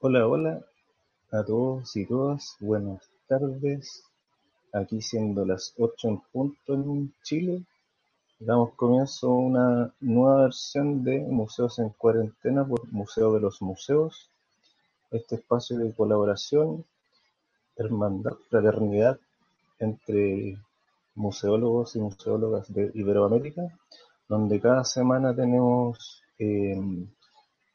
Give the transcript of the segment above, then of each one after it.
Hola, hola a todos y todas. Buenas tardes. Aquí siendo las 8 en punto en Chile, damos comienzo a una nueva versión de Museos en Cuarentena por Museo de los Museos. Este espacio de colaboración, hermandad, fraternidad entre museólogos y museólogas de Iberoamérica, donde cada semana tenemos eh,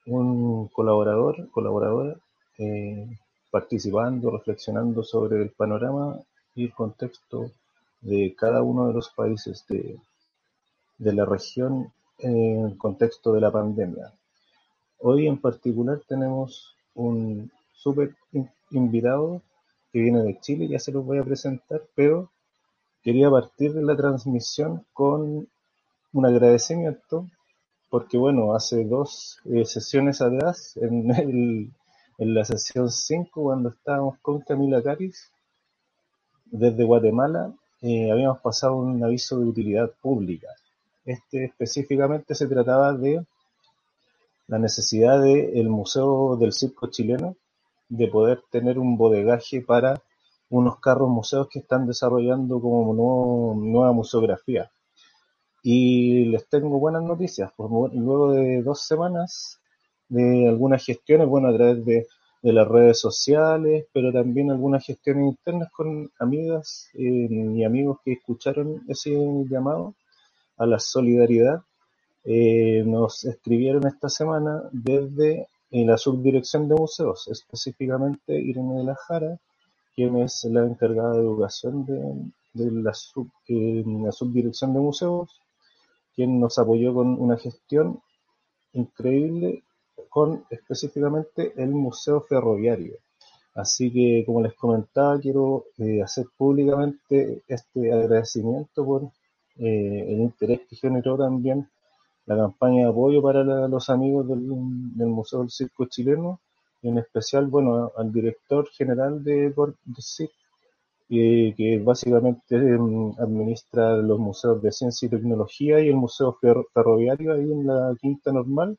un colaborador, colaboradora, eh, participando, reflexionando sobre el panorama y el contexto de cada uno de los países de, de la región en el contexto de la pandemia. Hoy en particular tenemos un súper invitado que viene de Chile, ya se los voy a presentar, pero quería partir de la transmisión con un agradecimiento porque bueno, hace dos eh, sesiones atrás, en, el, en la sesión 5, cuando estábamos con Camila Caris, desde Guatemala, eh, habíamos pasado un aviso de utilidad pública. Este específicamente se trataba de la necesidad del Museo del Circo Chileno de poder tener un bodegaje para unos carros museos que están desarrollando como nueva museografía. Y les tengo buenas noticias, pues luego de dos semanas de algunas gestiones, bueno, a través de, las redes sociales, pero también algunas gestiones internas con amigas eh, y amigos que escucharon ese llamado a la solidaridad, eh, nos escribieron esta semana desde eh, la subdirección de museos, específicamente Irene de la Jara, quien es la encargada de educación de, la, la subdirección de museos, quien nos apoyó con una gestión increíble con específicamente el Museo Ferroviario. Así que, como les comentaba, quiero eh, hacer públicamente este agradecimiento por eh, el interés que generó también la campaña de apoyo para los amigos del, Museo del Circo Chileno, y en especial, bueno, al director general de, de Circo, que básicamente em, administra los museos de ciencia y tecnología y el museo ferroviario ahí en la Quinta Normal.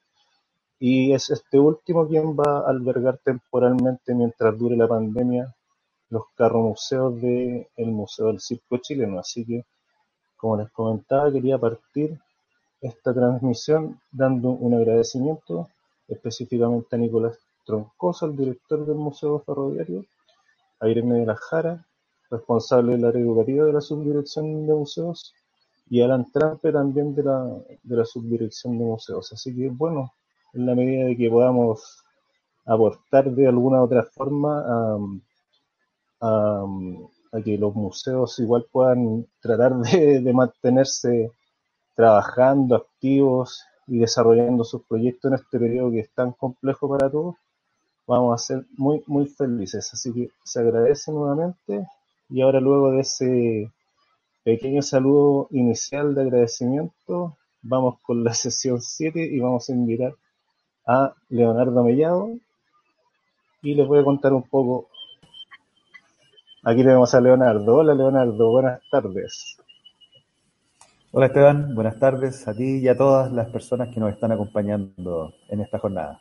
Y es este último quien va a albergar temporalmente, mientras dure la pandemia, los carromuseos del el Museo del Circo Chileno. Así que, como les comentaba, quería partir esta transmisión dando un agradecimiento específicamente a Nicolás Troncoso, el director del Museo Ferroviario, a Irene de la Jara, responsable del área educativa de la subdirección de museos, y Alan Trampe también de la, de la subdirección de museos. Así que, bueno, en la medida de que podamos aportar de alguna otra forma a, que los museos igual puedan tratar de, de, mantenerse trabajando, activos y desarrollando sus proyectos en este periodo que es tan complejo para todos, vamos a ser muy, muy felices. Así que se agradece nuevamente y ahora luego de ese pequeño saludo inicial de agradecimiento, vamos con la sesión 7 y vamos a invitar a Leonardo Mellado y les voy a contar un poco. Aquí tenemos a Leonardo. Hola Leonardo, buenas tardes. Hola Esteban, buenas tardes a ti y a todas las personas que nos están acompañando en esta jornada.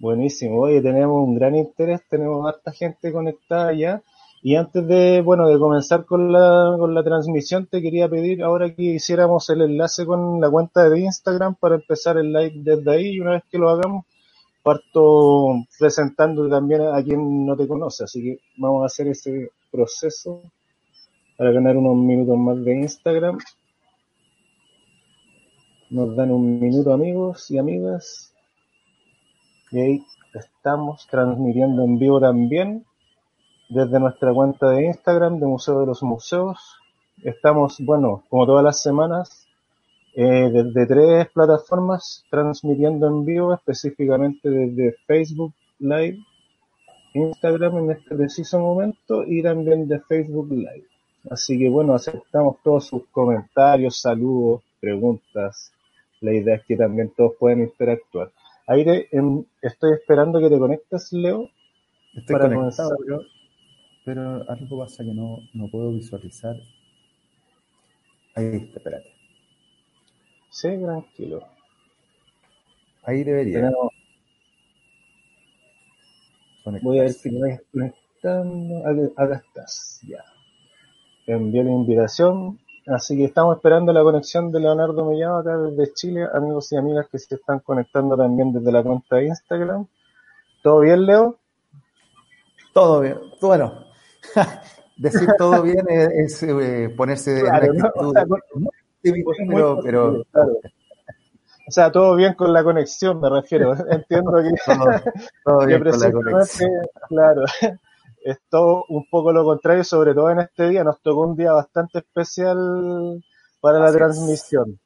Buenísimo, hoy tenemos un gran interés, tenemos harta gente conectada ya y antes de, bueno, de comenzar con la, con la transmisión, te quería pedir ahora que hiciéramos el enlace con la cuenta de Instagram para empezar el live desde ahí y una vez que lo hagamos, parto presentando también a quien no te conoce. Así que vamos a hacer ese proceso para ganar unos minutos más de Instagram. Nos dan un minuto amigos y amigas. Y ahí estamos transmitiendo en vivo también desde nuestra cuenta de Instagram de Museo de los Museos. Estamos, bueno, como todas las semanas, eh, desde tres plataformas transmitiendo en vivo, específicamente desde Facebook Live, Instagram en este preciso momento y también de Facebook Live. Así que bueno, aceptamos todos sus comentarios, saludos, preguntas. La idea es que también todos puedan interactuar. Aire, estoy esperando que te conectes, Leo. Estoy para conectado, pero algo pasa que no, no puedo visualizar. Ahí está, espérate. Sí, tranquilo. Ahí debería. Voy a ver si me conectando. Acá estás, ya. Envié la invitación. Así que estamos esperando la conexión de Leonardo Mellado acá desde Chile, amigos y amigas que se están conectando también desde la cuenta de Instagram. ¿Todo bien, Leo? Todo bien. Bueno, decir todo bien es, eh, ponerse en actitud. pero, O sea, todo bien con la conexión, me refiero. Entiendo que, todo, bien con la conexión. claro, es todo un poco lo contrario, sobre todo en este día. Nos tocó un día bastante especial para la transmisión.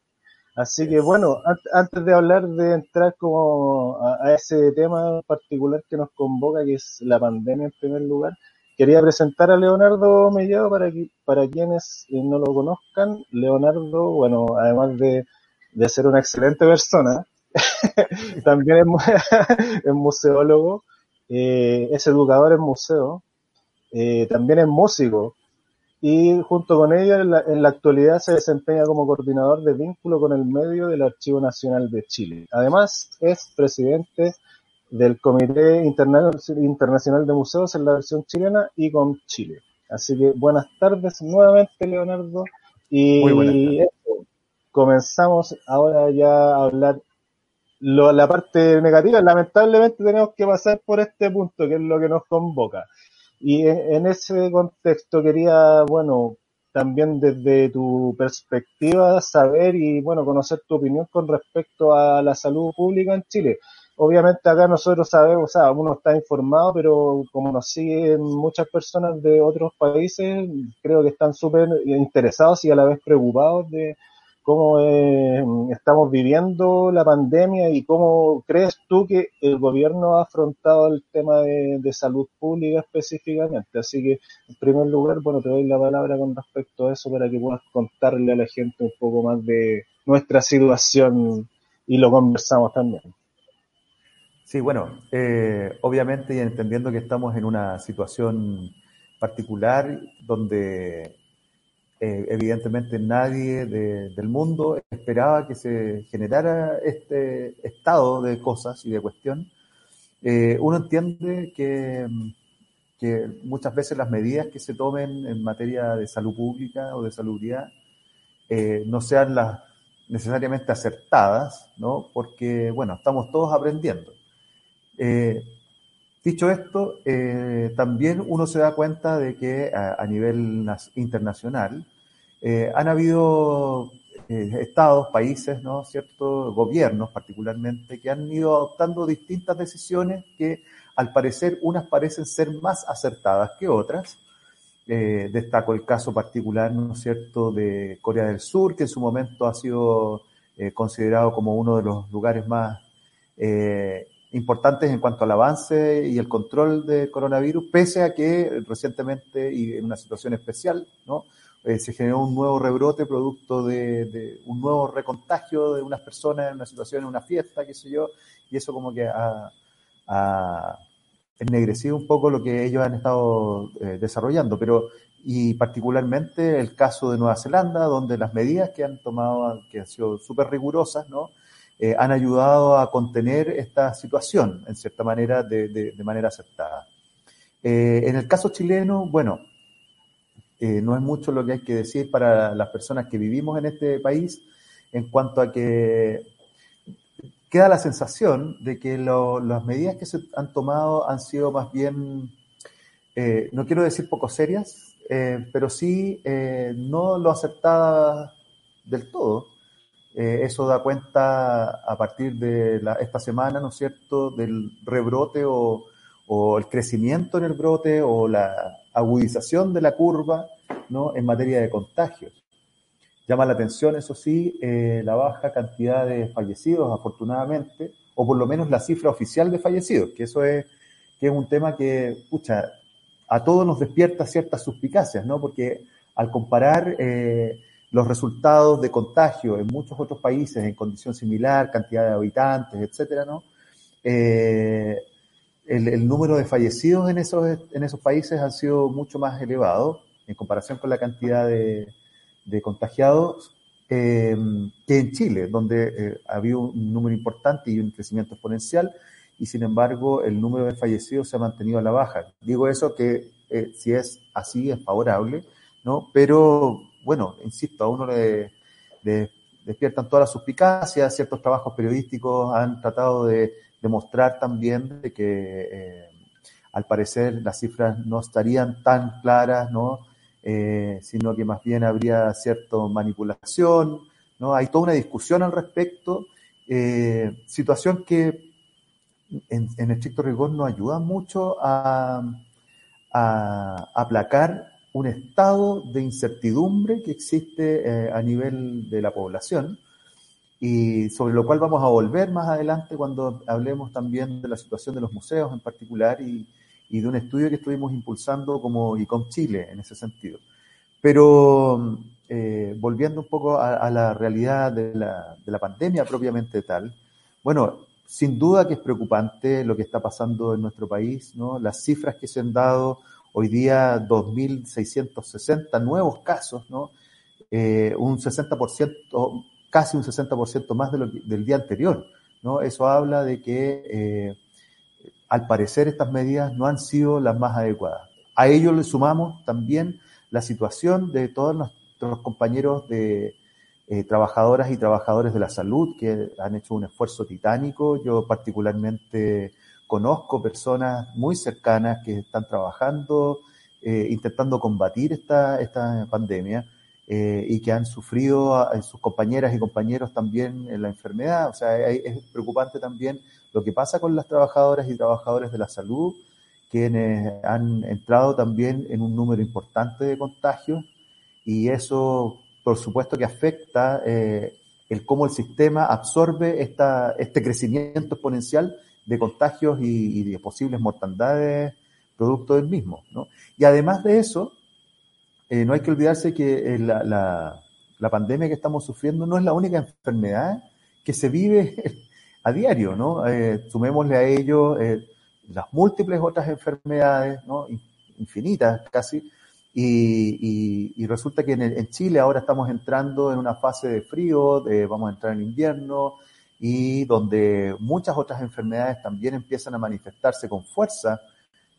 Así que bueno, antes de hablar de entrar como a, ese tema particular que nos convoca, que es la pandemia en primer lugar, quería presentar a Leonardo Mellado para, para quienes eh, no lo conozcan. Leonardo, bueno, además de, ser una excelente persona, también es, museólogo, eh, es educador en museo, eh, también es músico, y junto con ella en la, actualidad se desempeña como coordinador de vínculo con el medio del Archivo Nacional de Chile. Además es presidente del Comité Internacional de Museos en la versión chilena y con Chile. Así que buenas tardes nuevamente Leonardo y comenzamos ahora ya a hablar la parte negativa. Lamentablemente tenemos que pasar por este punto que es lo que nos convoca. Y en ese contexto quería, bueno, también desde tu perspectiva saber y, bueno, conocer tu opinión con respecto a la salud pública en Chile. Obviamente acá nosotros sabemos, o sea, uno está informado, pero como nos siguen muchas personas de otros países, creo que están súper interesados y a la vez preocupados de, cómo eh, estamos viviendo la pandemia y cómo crees tú que el gobierno ha afrontado el tema de, salud pública específicamente. Así que, en primer lugar, bueno, te doy la palabra con respecto a eso para que puedas contarle a la gente un poco más de nuestra situación y lo conversamos también. Sí, bueno, eh, obviamente y entendiendo que estamos en una situación particular donde eh, evidentemente nadie del mundo esperaba que se generara este estado de cosas y de cuestión. Eh, uno entiende que, que, muchas veces las medidas que se tomen en materia de salud pública o de salubridad eh, no sean las necesariamente acertadas, ¿no? porque, bueno, estamos todos aprendiendo. Dicho esto, también uno se da cuenta de que a nivel internacional eh, han habido eh, estados, países, ¿no cierto? Gobiernos particularmente, que han ido adoptando distintas decisiones que al parecer unas parecen ser más acertadas que otras. Eh, destaco el caso particular, ¿no es cierto?, de Corea del Sur, que en su momento ha sido considerado como uno de los lugares más importantes en cuanto al avance y el control del coronavirus, pese a que recientemente y en una situación especial, ¿no? Eh, se generó un nuevo rebrote producto de, un nuevo recontagio de unas personas en una situación, en una fiesta, qué sé yo, y eso como que ha, ennegrecido un poco lo que ellos han estado eh, desarrollando, pero y particularmente el caso de Nueva Zelanda, donde las medidas que han tomado, que han sido súper rigurosas, ¿no? Eh, han ayudado a contener esta situación, en cierta manera, de, manera aceptada. en el caso chileno, bueno, eh, no es mucho lo que hay que decir para las personas que vivimos en este país en cuanto a que queda la sensación de que las medidas que se han tomado han sido más bien, eh, no quiero decir poco serias, eh, pero sí no lo aceptadas del todo. Eso da cuenta a partir de esta semana, ¿no es cierto?, del rebrote o, o el crecimiento en el brote o la agudización de la curva ¿no? en materia de contagios. Llama la atención, eso sí, eh, la baja cantidad de fallecidos, afortunadamente, o por lo menos la cifra oficial de fallecidos, que eso es, que es un tema que, pucha, a todos nos despierta ciertas suspicacias, ¿no? Porque al comparar eh, los resultados de contagio en muchos otros países en condición similar, cantidad de habitantes, etcétera, ¿no? Eh, el, número de fallecidos en esos, en esos países ha sido mucho más elevado en comparación con la cantidad de, contagiados eh, que en Chile, donde eh, ha habido un número importante y un crecimiento exponencial. y sin embargo el número de fallecidos se ha mantenido a la baja. Digo eso que eh, si es así es favorable, ¿no? Pero bueno, insisto, a uno le, despiertan todas las suspicacias, ciertos trabajos periodísticos han tratado de demostrar también de que eh, al parecer las cifras no estarían tan claras, ¿no? Eh, sino que más bien habría cierta manipulación, ¿no? Hay toda una discusión al respecto, situación que en, estricto rigor no ayuda mucho a aplacar un estado de incertidumbre que existe eh, a nivel de la población y sobre lo cual vamos a volver más adelante cuando hablemos también de la situación de los museos en particular y, y de un estudio que estuvimos impulsando como ICOM Chile en ese sentido. Pero eh, volviendo un poco a, a la realidad de la, de la, pandemia propiamente tal, bueno, sin duda que es preocupante lo que está pasando en nuestro país, ¿no? Las cifras que se han dado hoy día, 2.660 nuevos casos, ¿no? Eh, un 60%, casi un 60% más de lo del día anterior, ¿no? Eso habla de que, eh, al parecer, estas medidas no han sido las más adecuadas. A ello le sumamos también la situación de todos nuestros compañeros de, eh, trabajadoras y trabajadores de la salud que han hecho un esfuerzo titánico. Yo particularmente conozco personas muy cercanas que están trabajando, eh, intentando combatir esta, esta pandemia eh, y que han sufrido a, sus compañeras y compañeros también en la enfermedad. O sea, es preocupante también lo que pasa con las trabajadoras y trabajadores de la salud, quienes han entrado también en un número importante de contagios y eso por supuesto que afecta eh, el cómo el sistema absorbe esta, este crecimiento exponencial de contagios y, y de posibles mortandades producto del mismo. ¿no? Y además de eso, eh, no hay que olvidarse que eh, la, la, pandemia que estamos sufriendo no es la única enfermedad que se vive a diario, ¿no? Eh, sumémosle a ello las múltiples otras enfermedades, ¿no? Infinitas casi, y, y, resulta que en, en, Chile ahora estamos entrando en una fase de frío, de, vamos a entrar en invierno, y donde muchas otras enfermedades también empiezan a manifestarse con fuerza,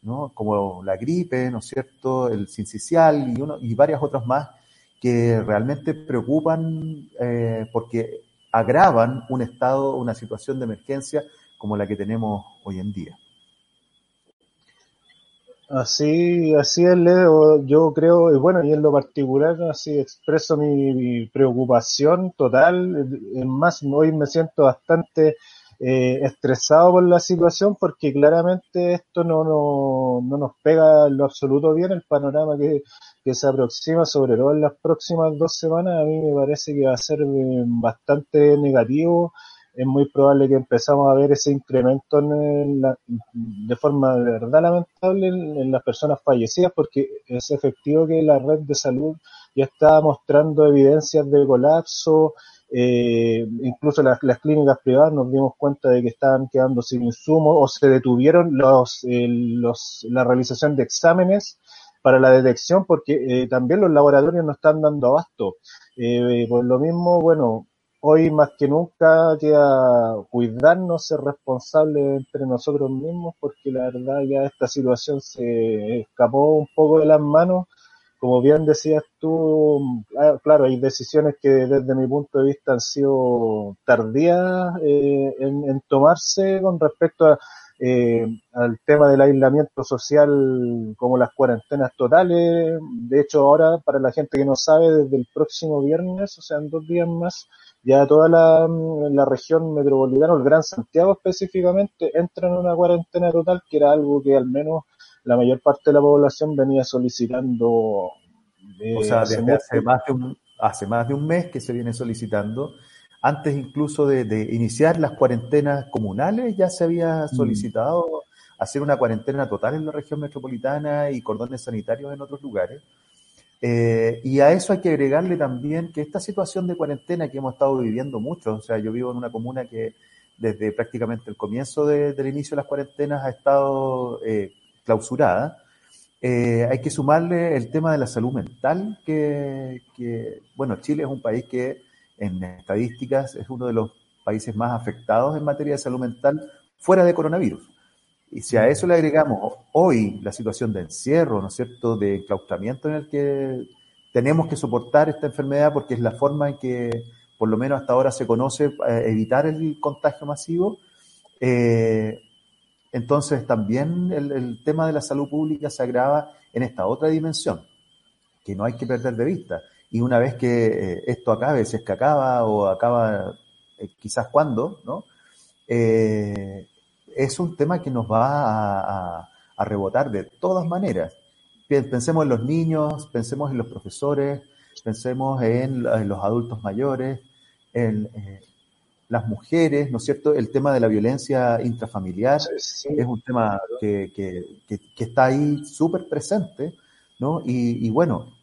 ¿no? como la gripe, ¿no es cierto?, el sincicial y, uno, y varias otras más que realmente preocupan eh, porque agravan un estado, una situación de emergencia como la que tenemos hoy en día. Así, así es, Leo. Yo creo, y bueno, y en lo particular, así expreso mi, preocupación total. Es más, hoy me siento bastante eh, estresado por la situación porque claramente esto no, no, no nos pega en lo absoluto bien el panorama que, que se aproxima, sobre todo en las próximas dos semanas. A mí me parece que va a ser eh, bastante negativo es muy probable que empezamos a ver ese incremento en la, de forma de verdad lamentable en, las personas fallecidas porque es efectivo que la red de salud ya está mostrando evidencias de colapso, eh, incluso las, las, clínicas privadas nos dimos cuenta de que estaban quedando sin insumos o se detuvieron los, eh, los, la realización de exámenes para la detección porque eh, también los laboratorios no están dando abasto. Eh, por lo mismo, bueno, hoy más que nunca queda cuidarnos, ser responsables entre nosotros mismos, porque la verdad ya esta situación se escapó un poco de las manos. Como bien decías tú, ah, claro, hay decisiones que desde mi punto de vista han sido tardías eh, en, en, tomarse con respecto a, eh, al tema del aislamiento social como las cuarentenas totales. De hecho, ahora, para la gente que no sabe, desde el próximo viernes, o sea, en dos días más, ya toda la, la región metropolitana, el Gran Santiago específicamente, entra en una cuarentena total, que era algo que al menos la mayor parte de la población venía solicitando. Eh, o sea, desde hace más, de un, hace más de un mes que se viene solicitando. Antes incluso de, de iniciar las cuarentenas comunales, ya se había mm. solicitado mm. hacer una cuarentena total en la región metropolitana y cordones sanitarios en otros lugares. Eh, y a eso hay que agregarle también que esta situación de cuarentena que hemos estado viviendo mucho, o sea, yo vivo en una comuna que desde prácticamente el comienzo de, del inicio de las cuarentenas ha estado eh, clausurada, eh, hay que sumarle el tema de la salud mental, que, que, bueno, Chile es un país que en estadísticas es uno de los países más afectados en materia de salud mental fuera de coronavirus. Y si a eso le agregamos hoy la situación de encierro, ¿no es cierto?, de enclaustramiento en el que tenemos que soportar esta enfermedad porque es la forma en que, por lo menos hasta ahora, se conoce eh, evitar el contagio masivo. Eh, entonces también el, tema de la salud pública se agrava en esta otra dimensión, que no hay que perder de vista. Y una vez que eh, esto acabe, si es que acaba o acaba quizás cuando, ¿no? es un tema que nos va a rebotar de todas maneras pensemos en los niños, pensemos en los profesores, pensemos en, los adultos mayores, en eh, las mujeres, ¿no es cierto? El tema de la violencia intrafamiliar es un tema que, está ahí súper presente, ¿no? Y, bueno,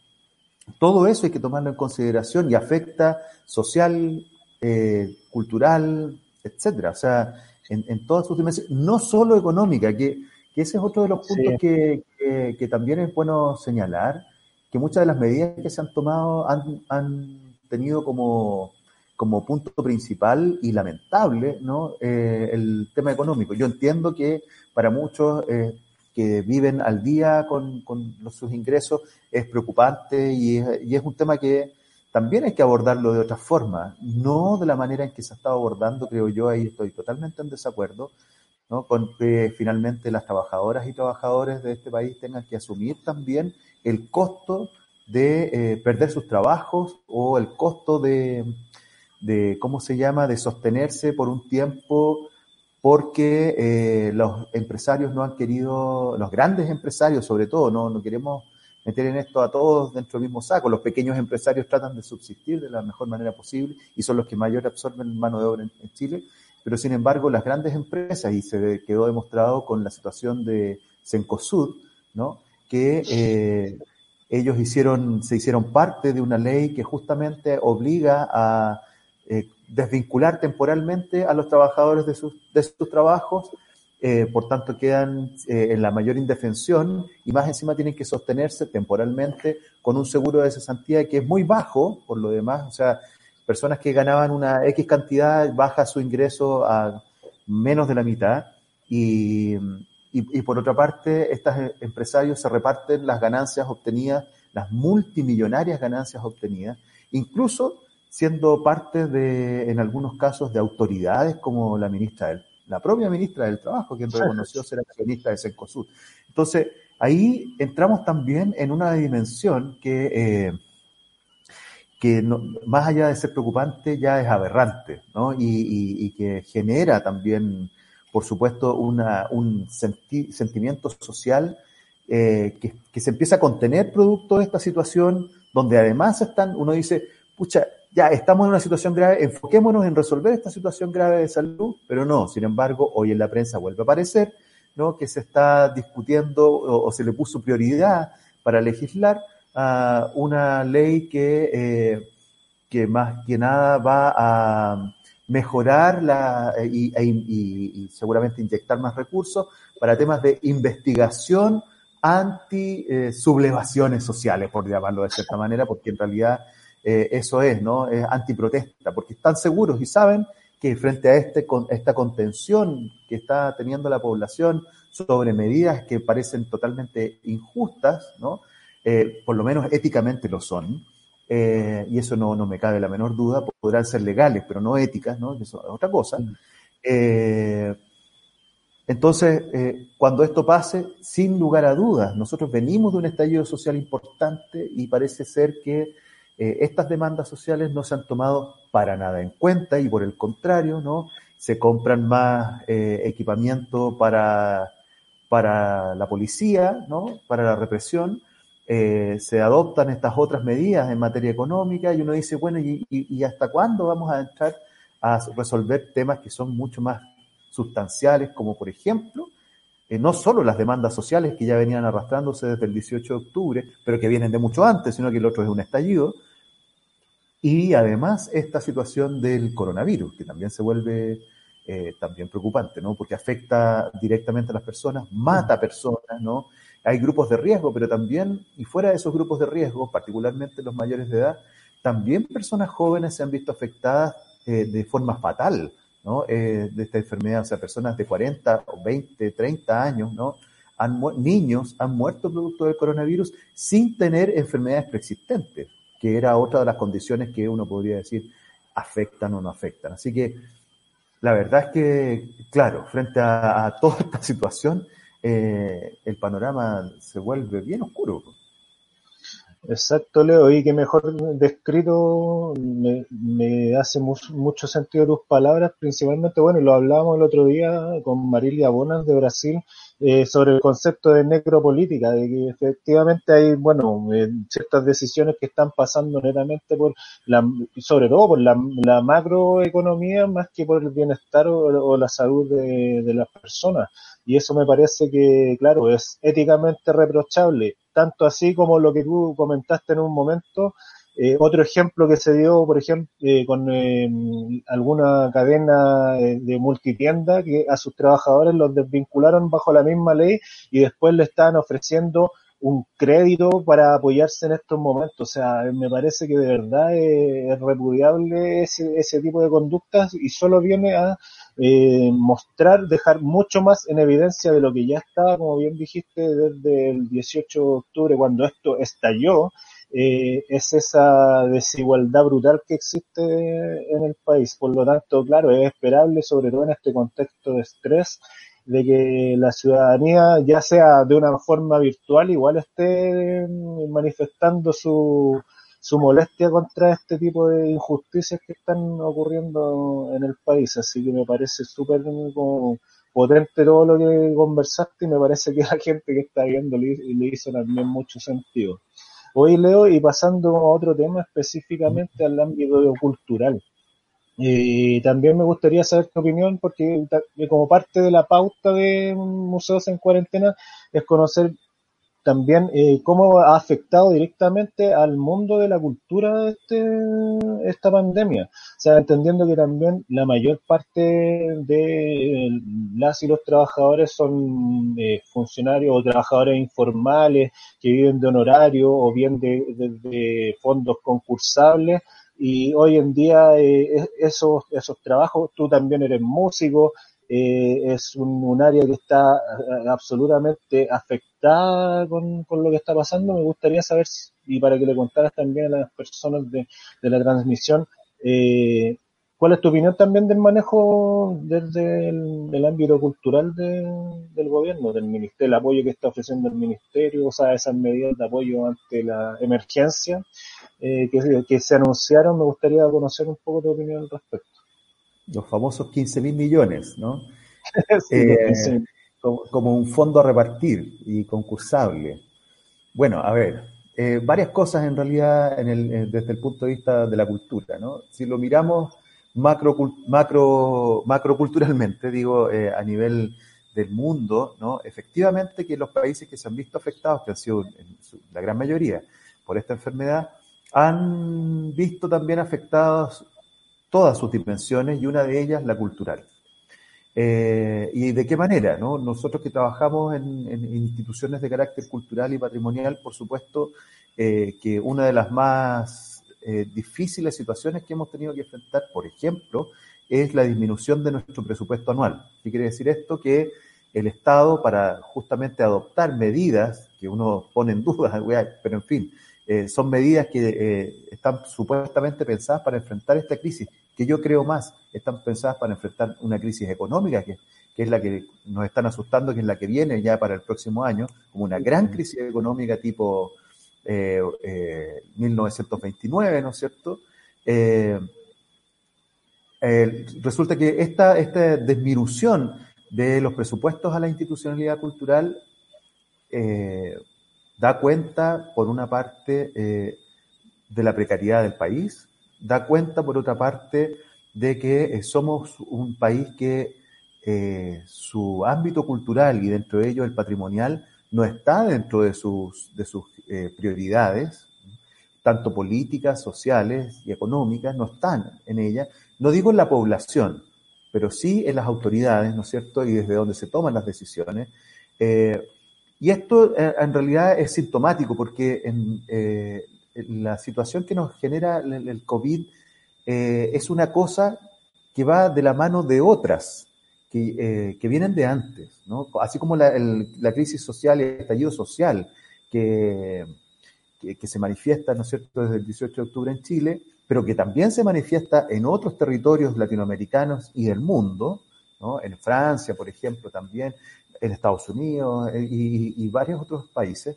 todo eso hay que tomarlo en consideración y afecta social, eh, cultural, etcétera. O sea, en, en todas sus dimensiones, no solo económica, que que ese es otro de los puntos que, que, también es bueno señalar, que muchas de las medidas que se han tomado han, han tenido como, como punto principal y lamentable ¿no? Eh, el tema económico. Yo entiendo que para muchos eh, que viven al día con, con sus ingresos es preocupante y es, un tema que también hay que abordarlo de otra forma, no de la manera en que se ha estado abordando, creo yo, ahí estoy totalmente en desacuerdo, con que finalmente las trabajadoras y trabajadores de este país tengan que asumir también el costo de eh, perder sus trabajos o el costo de, de, ¿cómo se llama?, de sostenerse por un tiempo porque eh, los empresarios no han querido, los grandes empresarios sobre todo, no, no queremos meter en esto a todos dentro del mismo saco, los pequeños empresarios tratan de subsistir de la mejor manera posible y son los que mayor absorben mano de obra en Chile, pero sin embargo las grandes empresas, y se quedó demostrado con la situación de Cencosud, ¿no? que eh, ellos hicieron, se hicieron parte de una ley que justamente obliga a eh, desvincular temporalmente a los trabajadores de sus, de sus trabajos, eh, por tanto quedan en la mayor indefensión y más encima tienen que sostenerse temporalmente con un seguro de cesantía que es muy bajo, por lo demás, o sea, personas que ganaban una X cantidad, baja su ingreso a menos de la mitad. Y, y, por otra parte, estos empresarios se reparten las ganancias obtenidas, las multimillonarias ganancias obtenidas, incluso siendo parte de, en algunos casos, de autoridades como la ministra del, la propia ministra del Trabajo, quien reconoció ser accionista de Cencosud. Entonces, ahí entramos también en una dimensión que eh, que más allá de ser preocupante ya es aberrante, ¿no? Y, que genera también, por supuesto, una, un sentimiento social eh, que, se empieza a contener producto de esta situación, donde además están, uno dice, pucha, ya estamos en una situación grave, enfoquémonos en resolver esta situación grave de salud, pero no, sin embargo, hoy en la prensa vuelve a aparecer, ¿no? Que se está discutiendo o se le puso prioridad para legislar una ley que, eh, que más que nada va a mejorar la, eh, y, e y, seguramente inyectar más recursos para temas de investigación anti eh, sublevaciones sociales, por llamarlo de cierta manera, porque en realidad eso es, ¿no? Es antiprotesta, porque están seguros y saben que frente a este, esta contención que está teniendo la población sobre medidas que parecen totalmente injustas, ¿no? Eh, por lo menos éticamente lo son, eh, y eso no, no, me cabe la menor duda, podrán ser legales, pero no éticas, ¿no? Eso es otra cosa. Eh, entonces, cuando esto pase, sin lugar a dudas, nosotros venimos de un estallido social importante y parece ser que estas demandas sociales no se han tomado para nada en cuenta y por el contrario, ¿no? Se compran más equipamiento para, para la policía, ¿no? Para la represión, eh, se adoptan estas otras medidas en materia económica y uno dice, bueno, ¿y, hasta cuándo vamos a entrar a resolver temas que son mucho más sustanciales, como por ejemplo, eh, no solo las demandas sociales que ya venían arrastrándose desde el 18 de octubre, pero que vienen de mucho antes, sino que el otro es un estallido, y además esta situación del coronavirus, que también se vuelve eh, también preocupante, ¿no? Porque afecta directamente a las personas, mata personas, ¿no? Hay grupos de riesgo, pero también, y fuera de esos grupos de riesgo, particularmente los mayores de edad, también personas jóvenes se han visto afectadas eh, de forma fatal ¿no? de esta enfermedad, o sea, personas de 40 o 20, 30 años, ¿no? Han niños han muerto producto del coronavirus sin tener enfermedades preexistentes, que era otra de las condiciones que uno podría decir afectan o no afectan. Así que la verdad es que, claro, frente a, toda esta situación, eh, el panorama se vuelve bien oscuro. Exacto, Leo, y que mejor descrito me, hace mucho sentido tus palabras, principalmente, bueno, lo hablábamos el otro día con Marilia Bonas de Brasil, eh, sobre el concepto de necropolítica, de que efectivamente hay, bueno, eh, ciertas decisiones que están pasando netamente por la, sobre todo por la, macroeconomía más que por el bienestar o, la salud de, de las personas. Y eso me parece que, claro, es éticamente reprochable, tanto así como lo que tú comentaste en un momento, eh, otro ejemplo que se dio, por ejemplo, eh, con eh, alguna cadena de multitienda que a sus trabajadores los desvincularon bajo la misma ley y después le estaban ofreciendo un crédito para apoyarse en estos momentos. O sea, me parece que de verdad es, repudiable ese, ese, tipo de conductas y solo viene a mostrar, dejar mucho más en evidencia de lo que ya estaba, como bien dijiste, desde el 18 de octubre, cuando esto estalló, eh, es esa desigualdad brutal que existe en el país. Por lo tanto, claro, es esperable, sobre todo en este contexto de estrés, de que la ciudadanía, ya sea de una forma virtual, igual esté manifestando su, su molestia contra este tipo de injusticias que están ocurriendo en el país. Así que me parece súper potente todo lo que conversaste y me parece que la gente que está viendo le, le hizo también mucho sentido. Hoy Leo, y pasando a otro tema específicamente al ámbito cultural. Y también me gustaría saber tu opinión, porque como parte de la pauta de Museos en Cuarentena es conocer también eh, cómo ha afectado directamente al mundo de la cultura este, esta pandemia. O sea, entendiendo que también la mayor parte de las y los trabajadores son eh, funcionarios o trabajadores informales que viven de honorario o bien de, fondos concursables. Y hoy en día eh, esos, esos trabajos, tú también eres músico, eh, es un, área que está eh, absolutamente afectada con, lo que está pasando. Me gustaría saber, y para que le contaras también a las personas de, la transmisión, eh, ¿cuál es tu opinión también del manejo desde el, ámbito cultural del gobierno, del ministerio, el apoyo que está ofreciendo el ministerio, o sea, esas medidas de apoyo ante la emergencia que, que se anunciaron? Me gustaría conocer un poco tu opinión al respecto los famosos 15 mil millones, ¿no? Eh, como, un fondo a repartir y concursable. Bueno, a ver, eh, varias cosas en realidad en el, eh, desde el punto de vista de la cultura, ¿no? Si lo miramos macro, macro, macroculturalmente, digo, a nivel del mundo, ¿no? Efectivamente que los países que se han visto afectados, que han sido la gran mayoría por esta enfermedad, han visto también afectados todas sus dimensiones y una de ellas la cultural. Eh, ¿Y de qué manera? No? Nosotros que trabajamos en, instituciones de carácter cultural y patrimonial, por supuesto, eh, que una de las más eh, difíciles situaciones que hemos tenido que enfrentar, por ejemplo, es la disminución de nuestro presupuesto anual. ¿Qué quiere decir esto? Que el Estado, para justamente adoptar medidas que uno pone en duda, pero en fin, son medidas que están supuestamente pensadas para enfrentar esta crisis que yo creo más están pensadas para enfrentar una crisis económica, que, es la que nos están asustando, que es la que viene ya para el próximo año, como una gran crisis económica tipo 1929, eh, eh, ¿no es cierto? Eh, resulta que esta, esta disminución de los presupuestos a la institucionalidad cultural da cuenta, por una parte, de la precariedad del país, da cuenta, por otra parte, de que eh, somos un país que eh, su ámbito cultural y dentro de ello el patrimonial no está dentro de sus, de sus eh, prioridades, tanto políticas, sociales y económicas, no están en ella. No digo en la población, pero sí en las autoridades, ¿no es cierto? Y desde donde se toman las decisiones. Y esto en realidad es sintomático porque en, la situación que nos genera el, COVID eh, es una cosa que va de la mano de otras que, vienen de antes, ¿no? Así como la, la crisis social y el estallido social que, que, se manifiesta, ¿no es cierto?, desde el 18 de octubre en Chile, pero que también se manifiesta en otros territorios latinoamericanos y del mundo, en Francia, por ejemplo, también, en Estados Unidos eh, y, varios otros países,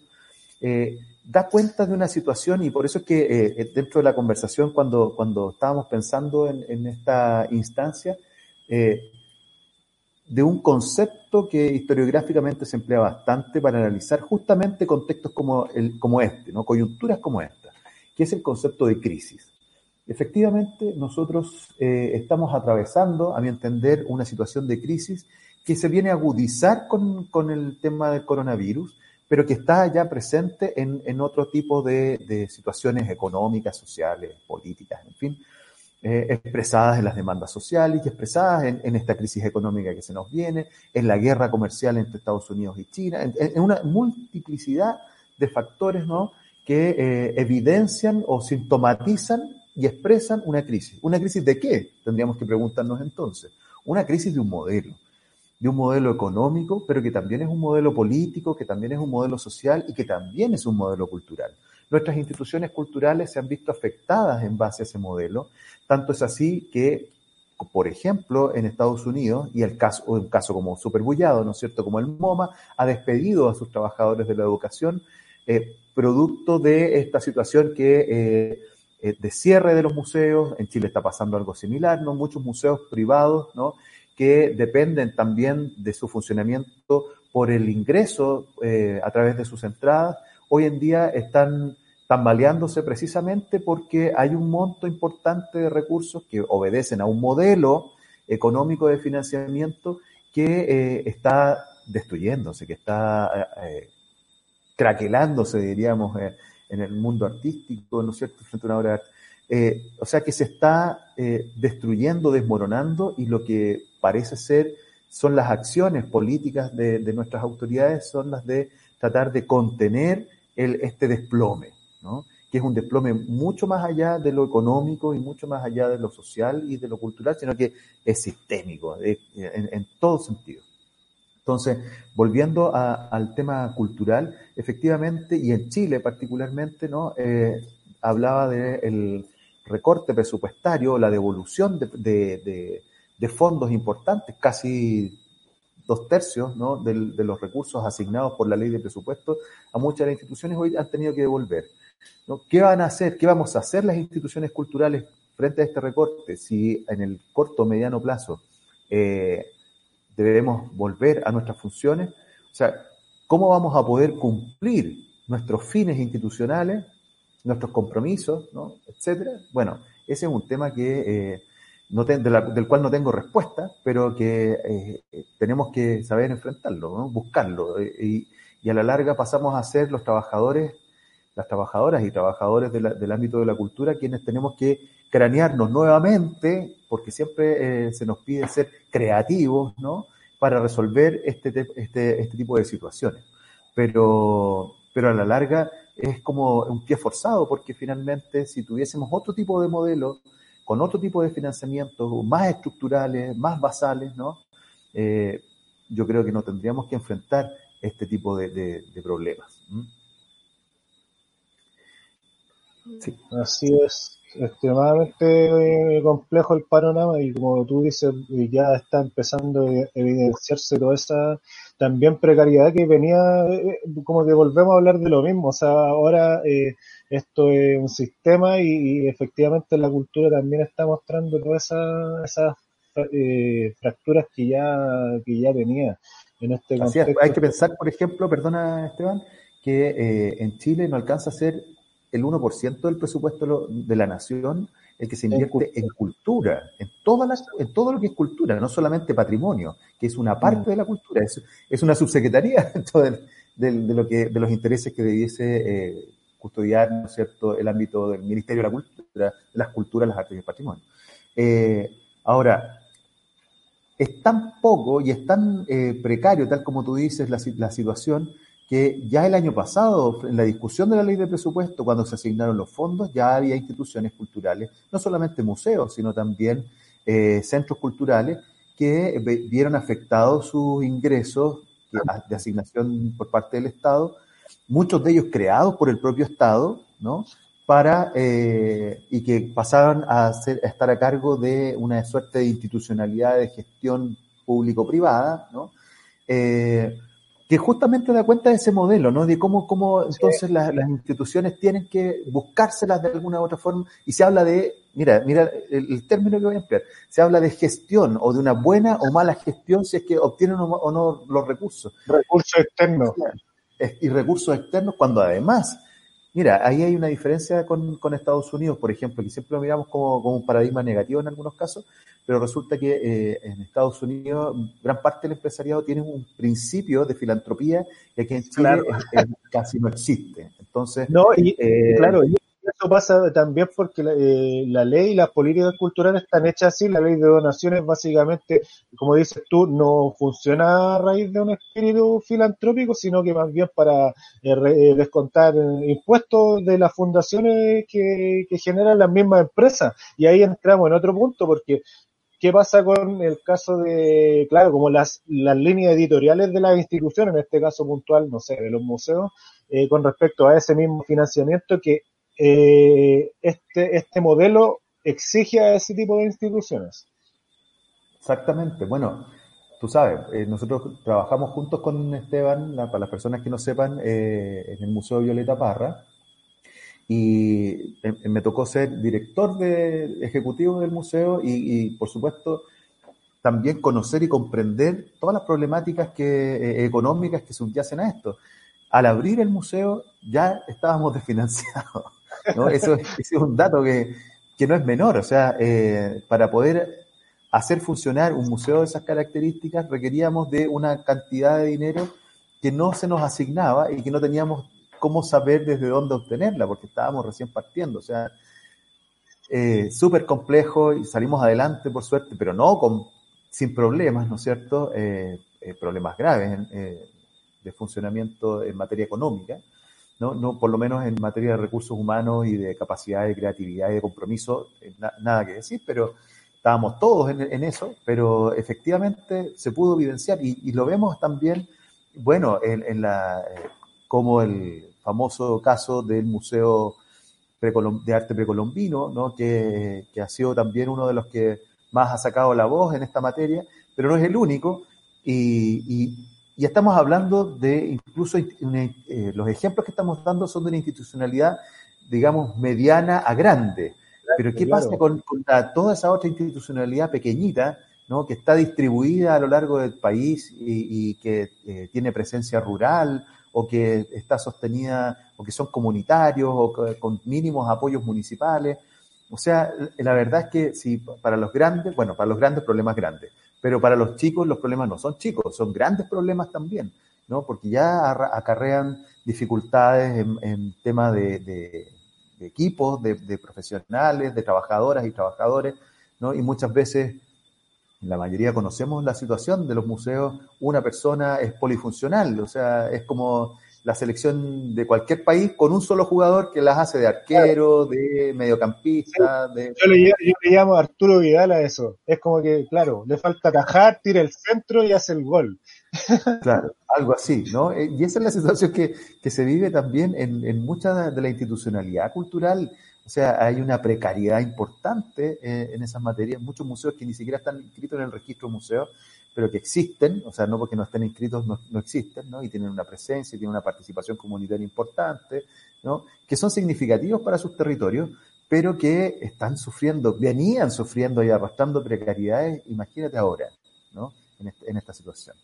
eh, da cuenta de una situación y por eso es que eh, dentro de la conversación, cuando, cuando estábamos pensando en, en esta instancia, de un concepto que historiográficamente se emplea bastante para analizar justamente contextos como, el, como este, ¿no? coyunturas como esta, que es el concepto de crisis. Efectivamente, nosotros eh, estamos atravesando, a mi entender, una situación de crisis que se viene a agudizar con, con el tema del coronavirus, pero que está ya presente en, en otro tipo de, de situaciones económicas, sociales, políticas, en fin, eh, expresadas en las demandas sociales y expresadas en, esta crisis económica que se nos viene, en la guerra comercial entre Estados Unidos y China, en, una multiplicidad de factores ¿no? que eh, evidencian o sintomatizan y expresan una crisis. ¿Una crisis de qué? Tendríamos que preguntarnos entonces. Una crisis de un modelo, de un modelo económico, pero que también es un modelo político, que también es un modelo social y que también es un modelo cultural. Nuestras instituciones culturales se han visto afectadas en base a ese modelo tanto es así que, por ejemplo, en Estados Unidos, y el caso, un caso como Superbullado, ¿no es cierto?, como el MoMA, ha despedido a sus trabajadores de la educación, eh, producto de esta situación que eh, eh, de cierre de los museos, en Chile está pasando algo similar, ¿no? Muchos museos privados, ¿no? que dependen también de su funcionamiento por el ingreso a través de sus entradas, hoy en día están tambaleándose precisamente porque hay un monto importante de recursos que obedecen a un modelo económico de financiamiento que eh, está destruyéndose, que está eh, eh craquelándose, diríamos, eh, en el mundo artístico, ¿no es cierto?, frente a una obra de o sea que se está destruyendo, desmoronando y lo que parece ser son las acciones políticas de, nuestras autoridades, son las de tratar de contener el, este desplome que es un desplome mucho más allá de lo económico y mucho más allá de lo social y de lo cultural, sino que es sistémico en, todo sentido. Entonces, volviendo al tema cultural, efectivamente, y en Chile particularmente, ¿no? Eh, hablaba del recorte presupuestario, la devolución de, fondos importantes, casi dos tercios ¿no? de, de, los recursos asignados por la ley de presupuesto a muchas de las instituciones hoy han tenido que devolver. ¿Qué van a hacer? ¿Qué vamos a hacer las instituciones culturales frente a este recorte? Si en el corto o mediano plazo eh, debemos volver a nuestras funciones, o sea, ¿cómo vamos a poder cumplir nuestros fines institucionales, nuestros compromisos, ¿no? etcétera? Bueno, ese es un tema que eh, no del cual no tengo respuesta, pero que eh, tenemos que saber enfrentarlo, buscarlo. Y, y, a la larga pasamos a ser los trabajadores las trabajadoras y trabajadores del ámbito de la cultura, quienes tenemos que cranearnos nuevamente, porque siempre eh, se nos pide ser creativos, ¿no? Para resolver este, este, este tipo de situaciones. Pero, pero a la larga es como un pie forzado, porque finalmente si tuviésemos otro tipo de modelo, con otro tipo de financiamiento, más estructurales, más basales, ¿no? Eh, yo creo que no tendríamos que enfrentar este tipo de, problemas. Sí. Así es, extremadamente eh, complejo el panorama y como tú dices, eh, ya está empezando a evidenciarse toda esa también precariedad que venía, eh, como que volvemos a hablar de lo mismo, o sea, ahora esto es un sistema y, efectivamente la cultura también está mostrando todas esas fracturas que ya, que ya tenía en este contexto. Hay que pensar, por ejemplo, perdona Esteban, que en Chile no alcanza a ser el 1% del presupuesto de la nación el que se invierte en, cultura, en, todas en todo lo que es cultura, no solamente patrimonio, que es una parte mm. de la cultura, es, es una subsecretaría de, lo que, de los intereses que debiese eh, custodiar ¿no es cierto? el ámbito del Ministerio de la Cultura, las culturas, las artes y el patrimonio. Eh, ahora, es tan poco y es tan eh, precario, tal como tú dices, la, la situación, que ya el año pasado, en la discusión de la ley de presupuesto, cuando se asignaron los fondos, ya había instituciones culturales, no solamente museos, sino también eh, centros culturales que vieron afectados sus ingresos de asignación por parte del Estado, muchos de ellos creados por el propio Estado, ¿no? Para, eh, y que pasaban a, ser, a estar a cargo de una suerte de institucionalidad de gestión público-privada, ¿no? Eh, que justamente da cuenta de ese modelo, ¿no? De cómo, cómo entonces las, las, instituciones tienen que buscárselas de alguna u otra forma. Y se habla de, mira, mira el, término que voy a emplear, se habla de gestión o de una buena o mala gestión si es que obtienen o no los recursos. Recursos externos. Y recursos externos cuando además Mira, ahí hay una diferencia con, con, Estados Unidos, por ejemplo, que siempre lo miramos como, como, un paradigma negativo en algunos casos, pero resulta que eh, en Estados Unidos gran parte del empresariado tiene un principio de filantropía que aquí en Chile casi no existe. Entonces, no, y, eh, claro, eso pasa también porque la, eh, la, ley y las políticas culturales están hechas así. La ley de donaciones, básicamente, como dices tú, no funciona a raíz de un espíritu filantrópico, sino que más bien para eh, eh descontar impuestos de las fundaciones que, que generan las mismas empresas. Y ahí entramos en otro punto, porque ¿Qué pasa con el caso de, claro, como las, las líneas editoriales de las instituciones, en este caso puntual, no sé, de los museos, eh, con respecto a ese mismo financiamiento que eh, este, este modelo exige a ese tipo de instituciones. Exactamente. Bueno, tú sabes, eh, nosotros trabajamos juntos con Esteban, para las personas que no sepan, eh, en el Museo Violeta Parra, y me tocó ser director de, ejecutivo del museo y, por supuesto, también conocer y comprender todas las problemáticas que, económicas que subyacen a esto. Al abrir el museo ya estábamos desfinanciados. ¿No? Eso, es un dato que, que, no es menor. O sea, eh, para poder hacer funcionar un museo de esas características requeríamos de una cantidad de dinero que no se nos asignaba y que no teníamos cómo saber desde dónde obtenerla, porque estábamos recién partiendo. O sea, eh, súper complejo y salimos adelante, por suerte, pero no con, sin problemas, ¿no es cierto? Eh, eh problemas graves de funcionamiento en materia económica. ¿No? No, por lo menos en materia de recursos humanos y de capacidad de creatividad y de compromiso, eh, nada que decir, pero estábamos todos en, eso, pero efectivamente se pudo evidenciar y, lo vemos también, bueno, en, en la, eh, como el famoso caso del Museo de Arte Precolombino, ¿no? que, que ha sido también uno de los que más ha sacado la voz en esta materia, pero no es el único, y, y estamos hablando de incluso eh, los ejemplos que estamos dando son de una institucionalidad, digamos, mediana a grande. Pero ¿qué pasa con, con la, toda esa otra institucionalidad pequeñita, ¿no? que está distribuida a lo largo del país y, y que eh, tiene presencia rural o que está sostenida o que son comunitarios o que, con mínimos apoyos municipales? O sea, la verdad es que si para los grandes, bueno, para los grandes problemas grandes, pero para los chicos los problemas no son chicos, son grandes problemas también, ¿no? Porque ya acarrean dificultades en, en tema de, de, de equipos, de, de, profesionales, de trabajadoras y trabajadores, ¿no? Y muchas veces, la mayoría conocemos la situación de los museos, una persona es polifuncional, o sea, es como la selección de cualquier país con un solo jugador que las hace de arquero, de mediocampista. De... Yo, le, yo le llamo Arturo Vidal a eso. Es como que, claro, le falta atajar, tira el centro y hace el gol. Claro, algo así, ¿no? Eh, y esa es la situación que, que se vive también en, en mucha de la institucionalidad cultural. O sea, hay una precariedad importante eh, en esas materias. Muchos museos que ni siquiera están inscritos en el registro museo pero que existen, o sea, no porque no estén inscritos no, existen, ¿no? Y tienen una presencia, tienen una participación comunitaria importante, ¿no? Que son significativos para sus territorios, pero que están sufriendo, venían sufriendo y arrastrando precariedades, imagínate ahora, ¿no? En, este, en esta situación.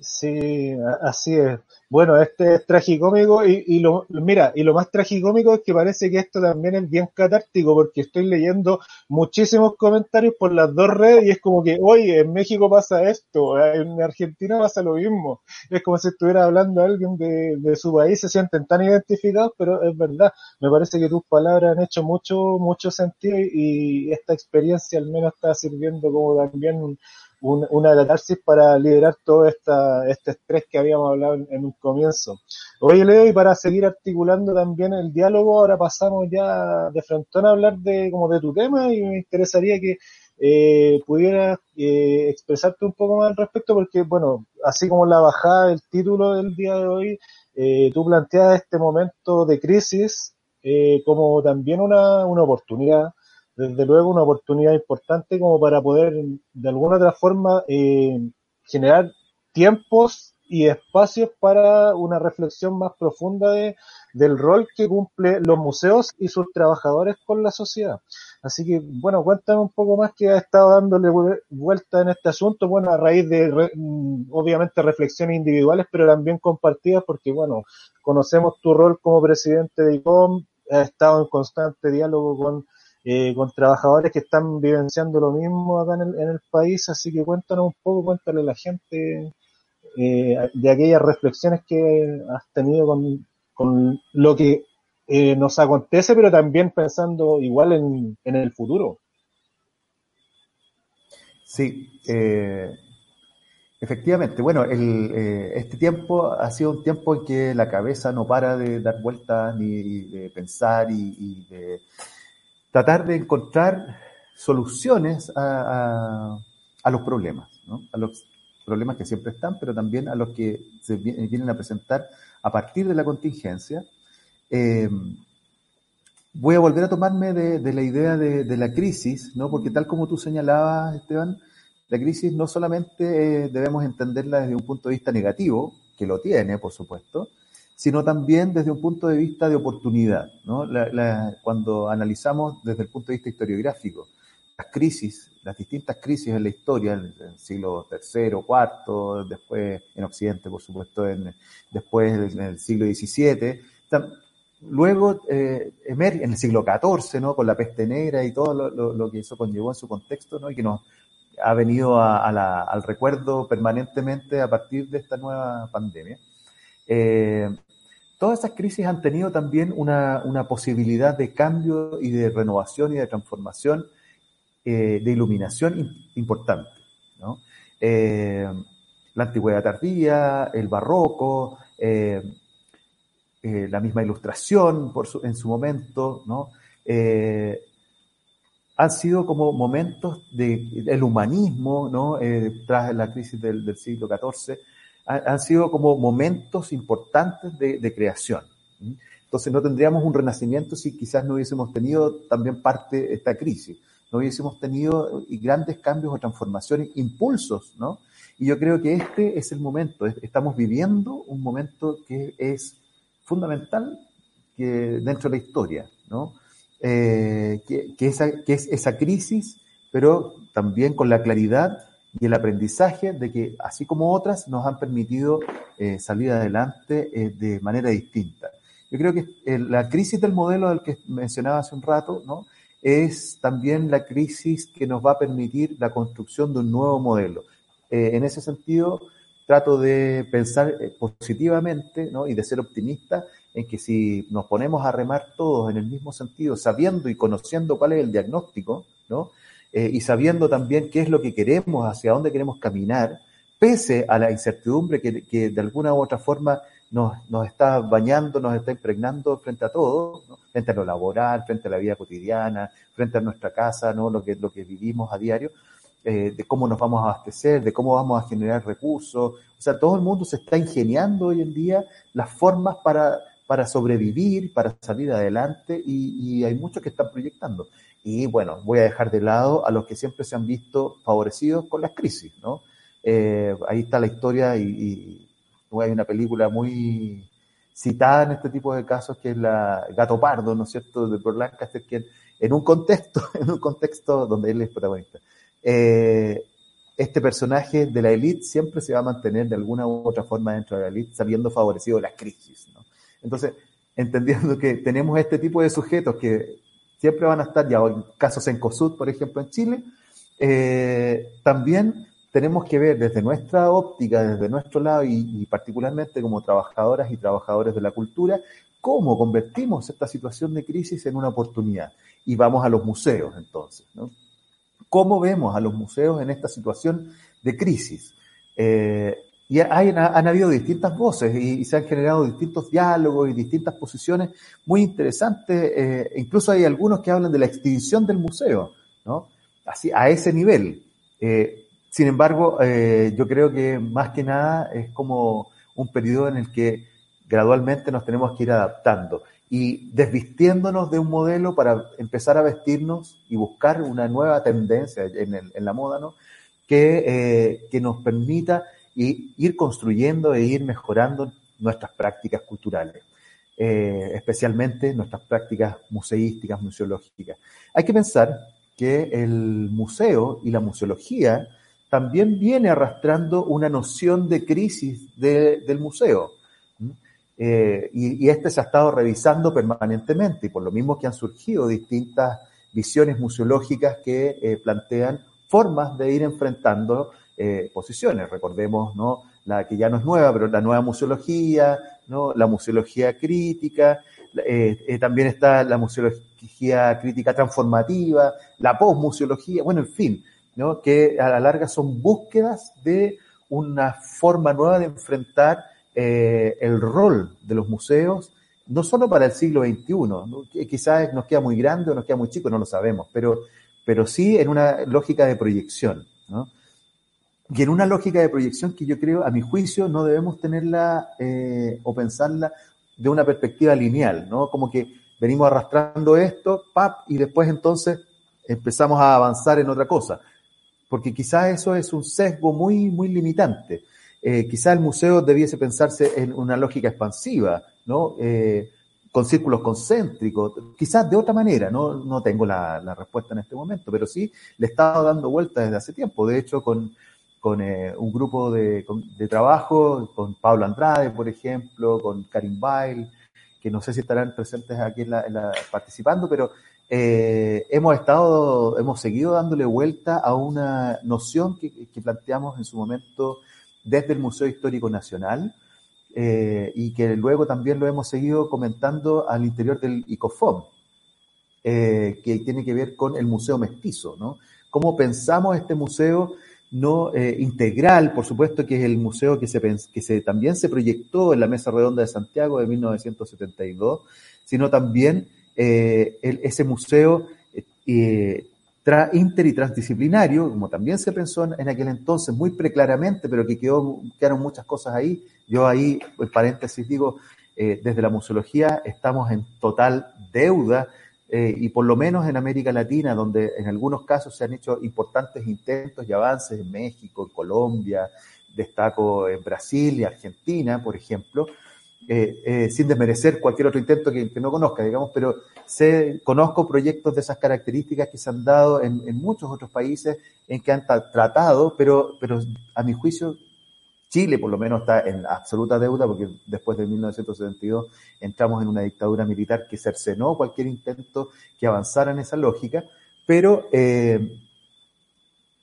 Sí, así es. Bueno, este es tragicómico y, y lo, mira, y lo más tragicómico es que parece que esto también es bien catártico porque estoy leyendo muchísimos comentarios por las dos redes y es como que, oye, en México pasa esto, en Argentina pasa lo mismo. Es como si estuviera hablando alguien de, de su país, se sienten tan identificados, pero es verdad. Me parece que tus palabras han hecho mucho, mucho sentido y, y esta experiencia al menos está sirviendo como también un, un, una catarsis para liberar todo esta, este estrés que habíamos hablado en, un comienzo. Oye, Leo, y para seguir articulando también el diálogo, ahora pasamos ya de frente a hablar de, como de tu tema y me interesaría que eh, pudieras eh, expresarte un poco más al respecto, porque, bueno, así como la bajada del título del día de hoy, eh, tú planteas este momento de crisis eh, como también una, una oportunidad, desde luego una oportunidad importante como para poder de alguna otra forma eh, generar tiempos y espacios para una reflexión más profunda de, del rol que cumple los museos y sus trabajadores con la sociedad. Así que, bueno, cuéntame un poco más que ha estado dándole vuelta en este asunto, bueno, a raíz de, mm, obviamente, reflexiones individuales, pero también compartidas, porque, bueno, conocemos tu rol como presidente de ICOM, has estado en constante diálogo con, eh, con trabajadores que están vivenciando lo mismo acá en el, en el país, así que cuéntanos un poco, cuéntale a la gente eh, de aquellas reflexiones que has tenido con, con lo que eh, nos acontece, pero también pensando igual en, en el futuro. Sí, eh, efectivamente. Bueno, el, eh, este tiempo ha sido un tiempo en que la cabeza no para de dar vueltas ni de pensar y, y de tratar de encontrar soluciones a, a, los problemas, ¿no? a los problemas que siempre están, pero también a los que se vienen a presentar a partir de la contingencia. Eh, voy a volver a tomarme de, de la idea de, de, la crisis, ¿no? porque tal como tú señalabas, Esteban, la crisis no solamente eh, debemos entenderla desde un punto de vista negativo, que lo tiene, por supuesto, sino también desde un punto de vista de oportunidad. cuando analizamos desde el punto de vista historiográfico las crisis las distintas crisis en la historia, en el siglo III, IV, después en Occidente, por supuesto, después en el siglo XVII. Luego, eh, en el siglo XIV, con la peste negra y todo lo, que eso conllevó en su contexto, y que nos ha venido al recuerdo permanentemente a partir de esta nueva pandemia. Eh, todas esas crisis han tenido también una, posibilidad de cambio y de renovación y de transformación eh, de iluminación importante. Eh, la antigüedad tardía, el barroco, eh, la misma ilustración en su momento, han sido como momentos del de, humanismo, ¿no? tras la crisis del siglo XIV, han, han, sido como momentos importantes de, de creación. Entonces no tendríamos un renacimiento si quizás no hubiésemos tenido también parte de esta crisis no hubiésemos tenido grandes cambios o transformaciones, impulsos, ¿no? Y yo creo que este es el momento, estamos viviendo un momento que es fundamental que dentro de la historia, ¿no? Eh, que, que, esa, que es esa crisis, pero también con la claridad y el aprendizaje de que, así como otras, nos han permitido eh, salir adelante eh, de manera distinta. Yo creo que eh, la crisis del modelo del que mencionaba hace un rato, ¿no? es también la crisis que nos va a permitir la construcción de un nuevo modelo. Eh, en ese sentido, trato de pensar eh, positivamente ¿no? y de ser optimista en que si nos ponemos a remar todos en el mismo sentido, sabiendo y conociendo cuál es el diagnóstico, ¿no? Eh, y sabiendo también qué es lo que queremos, hacia dónde queremos caminar, pese a la incertidumbre que, que de alguna u otra forma nos, nos está bañando, nos está impregnando frente a todo, frente a lo laboral, frente a la vida cotidiana, frente a nuestra casa, ¿no? lo, que, lo que vivimos a diario, eh, de cómo nos vamos a abastecer, de cómo vamos a generar recursos. O sea, todo el mundo se está ingeniando hoy en día las formas para, para sobrevivir, para salir adelante, y, y hay muchos que están proyectando. Y bueno, voy a dejar de lado a los que siempre se han visto favorecidos con las crisis, ¿no? Eh, ahí está la historia y, y, hay una película muy citada en este tipo de casos que es la Gato Pardo, ¿no es cierto?, de Paul Lancaster, que en un contexto, en un contexto donde él es protagonista, eh, este personaje de la élite siempre se va a mantener de alguna u otra forma dentro de la élite, saliendo favorecido de las crisis, ¿no? Entonces, entendiendo que tenemos este tipo de sujetos que siempre van a estar, ya en casos en COSUD, por ejemplo, en Chile, eh, también tenemos que ver desde nuestra óptica, desde nuestro lado y, particularmente como trabajadoras y trabajadores de la cultura, cómo convertimos esta situación de crisis en una oportunidad. Y vamos a los museos entonces. ¿Cómo vemos a los museos en esta situación de crisis? Eh, y hay, han habido distintas voces y, se han generado distintos diálogos y distintas posiciones muy interesantes. Eh, incluso hay algunos que hablan de la extinción del museo, ¿no? así, a ese nivel. Eh, sin embargo, eh, yo creo que más que nada es como un periodo en el que gradualmente nos tenemos que ir adaptando y desvistiéndonos de un modelo para empezar a vestirnos y buscar una nueva tendencia en, la moda, ¿no? Que, que nos permita ir construyendo e ir mejorando nuestras prácticas culturales, eh, especialmente nuestras prácticas museísticas, museológicas. Hay que pensar que el museo y la museología también viene arrastrando una noción de crisis del museo. Eh, y, este se ha estado revisando permanentemente, y por lo mismo que han surgido distintas visiones museológicas que eh, plantean formas de ir enfrentando eh, posiciones. Recordemos, ¿no? La que ya no es nueva, pero la nueva museología, ¿no? La museología crítica, también está la museología crítica transformativa, la posmuseología, bueno, en fin, ¿no? Que a la larga son búsquedas de una forma nueva de enfrentar eh, el rol de los museos, no solo para el siglo XXI, quizás nos queda muy grande o nos queda muy chico, no lo sabemos, pero, pero sí en una lógica de proyección. ¿no? Y en una lógica de proyección que yo creo, a mi juicio, no debemos tenerla eh, o pensarla de una perspectiva lineal, ¿no? Como que venimos arrastrando esto, pap, y después entonces empezamos a avanzar en otra cosa. Porque quizás eso es un sesgo muy, muy limitante eh, quizá el museo debiese pensarse en una lógica expansiva, ¿no? Eh, con círculos concéntricos, quizás de otra manera, no, no tengo la, respuesta en este momento, pero sí le he estado dando vueltas desde hace tiempo. De hecho, con, con eh, un grupo de, de, trabajo, con Pablo Andrade, por ejemplo, con Karim Bail, que no sé si estarán presentes aquí participando, pero eh, hemos estado, hemos seguido dándole vuelta a una noción que, planteamos en su momento desde el Museo Histórico Nacional eh, y que luego también lo hemos seguido comentando al interior del ICOFOM, que tiene que ver con el Museo Mestizo, ¿no? Cómo pensamos este museo no eh, integral, por supuesto que es el museo que, se, que se, también se proyectó en la Mesa Redonda de Santiago de 1972, sino también ese museo inter y transdisciplinario, como también se pensó en aquel entonces muy preclaramente, pero que quedó, quedaron muchas cosas ahí. Yo ahí, en paréntesis, digo, eh, desde la museología estamos en total deuda eh, y por lo menos en América Latina, donde en algunos casos se han hecho importantes intentos y avances en México, en Colombia, destaco en Brasil y Argentina, por ejemplo, eh, eh, sin desmerecer cualquier otro intento que, no conozca, digamos, pero sé, conozco proyectos de esas características que se han dado en, muchos otros países en que han tratado, pero, pero a mi juicio Chile por lo menos está en absoluta deuda porque después de 1972 entramos en una dictadura militar que cercenó cualquier intento que avanzara en esa lógica, pero eh,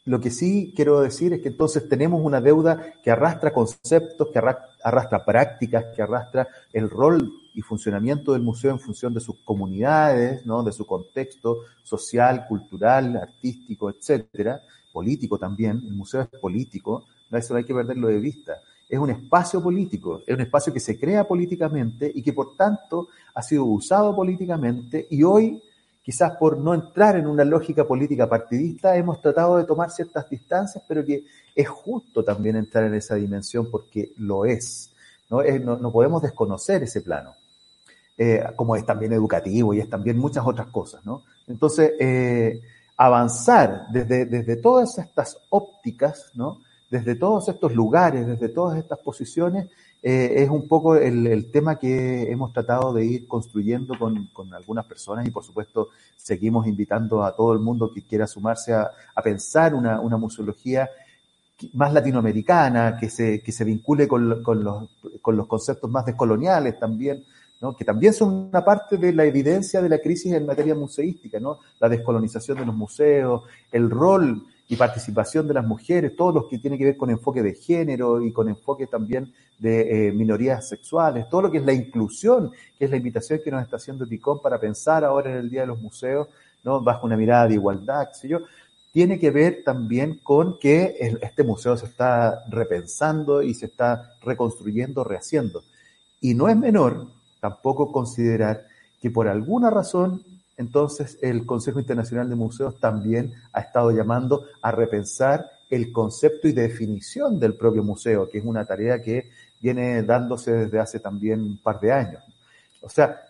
lo que sí quiero decir es que entonces tenemos una deuda que arrastra conceptos, que arrastra prácticas, que arrastra el rol y funcionamiento del museo en función de sus comunidades, ¿no? de su contexto social, cultural, artístico, etcétera, político también. El museo es político, no eso hay que perderlo de vista. Es un espacio político, es un espacio que se crea políticamente y que por tanto ha sido usado políticamente y hoy quizás por no entrar en una lógica política partidista, hemos tratado de tomar ciertas distancias, pero que es justo también entrar en esa dimensión porque lo es. No, no, podemos desconocer ese plano, eh, como es también educativo y es también muchas otras cosas. ¿no? Entonces, eh, avanzar desde, desde todas estas ópticas, ¿no? Desde todos estos lugares, desde todas estas posiciones, eh, es un poco el, tema que hemos tratado de ir construyendo con, algunas personas y por supuesto seguimos invitando a todo el mundo que quiera sumarse a, pensar una, museología más latinoamericana, que se, que se vincule con, los, con los conceptos más descoloniales también, que también son una parte de la evidencia de la crisis en materia museística, ¿no? la descolonización de los museos, el rol y participación de las mujeres, todos los que tiene que ver con enfoque de género y con enfoque también de eh, minorías sexuales, todo lo que es la inclusión, que es la invitación que nos está haciendo TICOM para pensar ahora en el Día de los Museos, ¿no? bajo una mirada de igualdad, qué yo, tiene que ver también con que este museo se está repensando y se está reconstruyendo, rehaciendo. Y no es menor tampoco considerar que por alguna razón entonces el Consejo Internacional de Museos también ha estado llamando a repensar el concepto y definición del propio museo, que es una tarea que viene dándose desde hace también un par de años. O sea,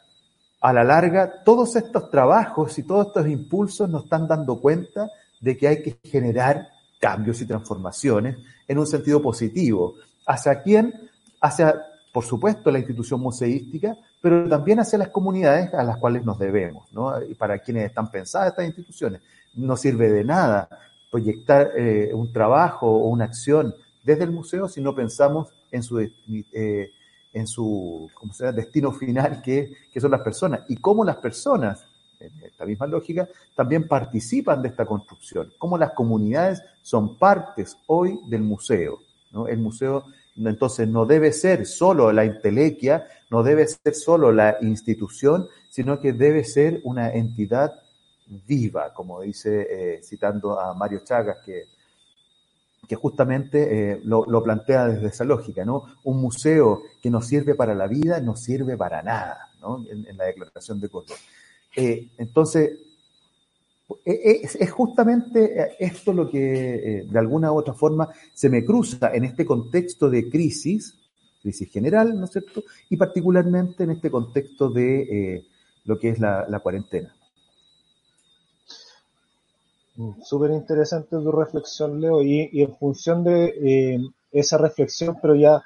a la larga, todos estos trabajos y todos estos impulsos nos están dando cuenta de que hay que generar cambios y transformaciones en un sentido positivo. ¿Hacia quién? Hacia, por supuesto, la institución museística, pero también hacia las comunidades a las cuales nos debemos, ¿no? Y para quienes están pensadas estas instituciones. No sirve de nada proyectar eh, un trabajo o una acción desde el museo si no pensamos en su, eh, en su ¿cómo se llama? destino final, que, que son las personas. Y cómo las personas, en esta misma lógica, también participan de esta construcción. Cómo las comunidades son partes hoy del museo. ¿no? El museo entonces no debe ser solo la intelequia, no debe ser solo la institución, sino que debe ser una entidad viva, como dice, eh, citando a Mario Chagas, que, justamente eh, lo, plantea desde esa lógica, ¿no? Un museo que nos sirve para la vida no sirve para nada, ¿no? En, la declaración de Córdoba. Eh, entonces, es, es, justamente esto lo que de alguna u otra forma se me cruza en este contexto de crisis, crisis general, ¿no es cierto? Y particularmente en este contexto de lo que es la cuarentena. Súper interesante tu reflexión, Leo, y, en función de eh, esa reflexión, pero ya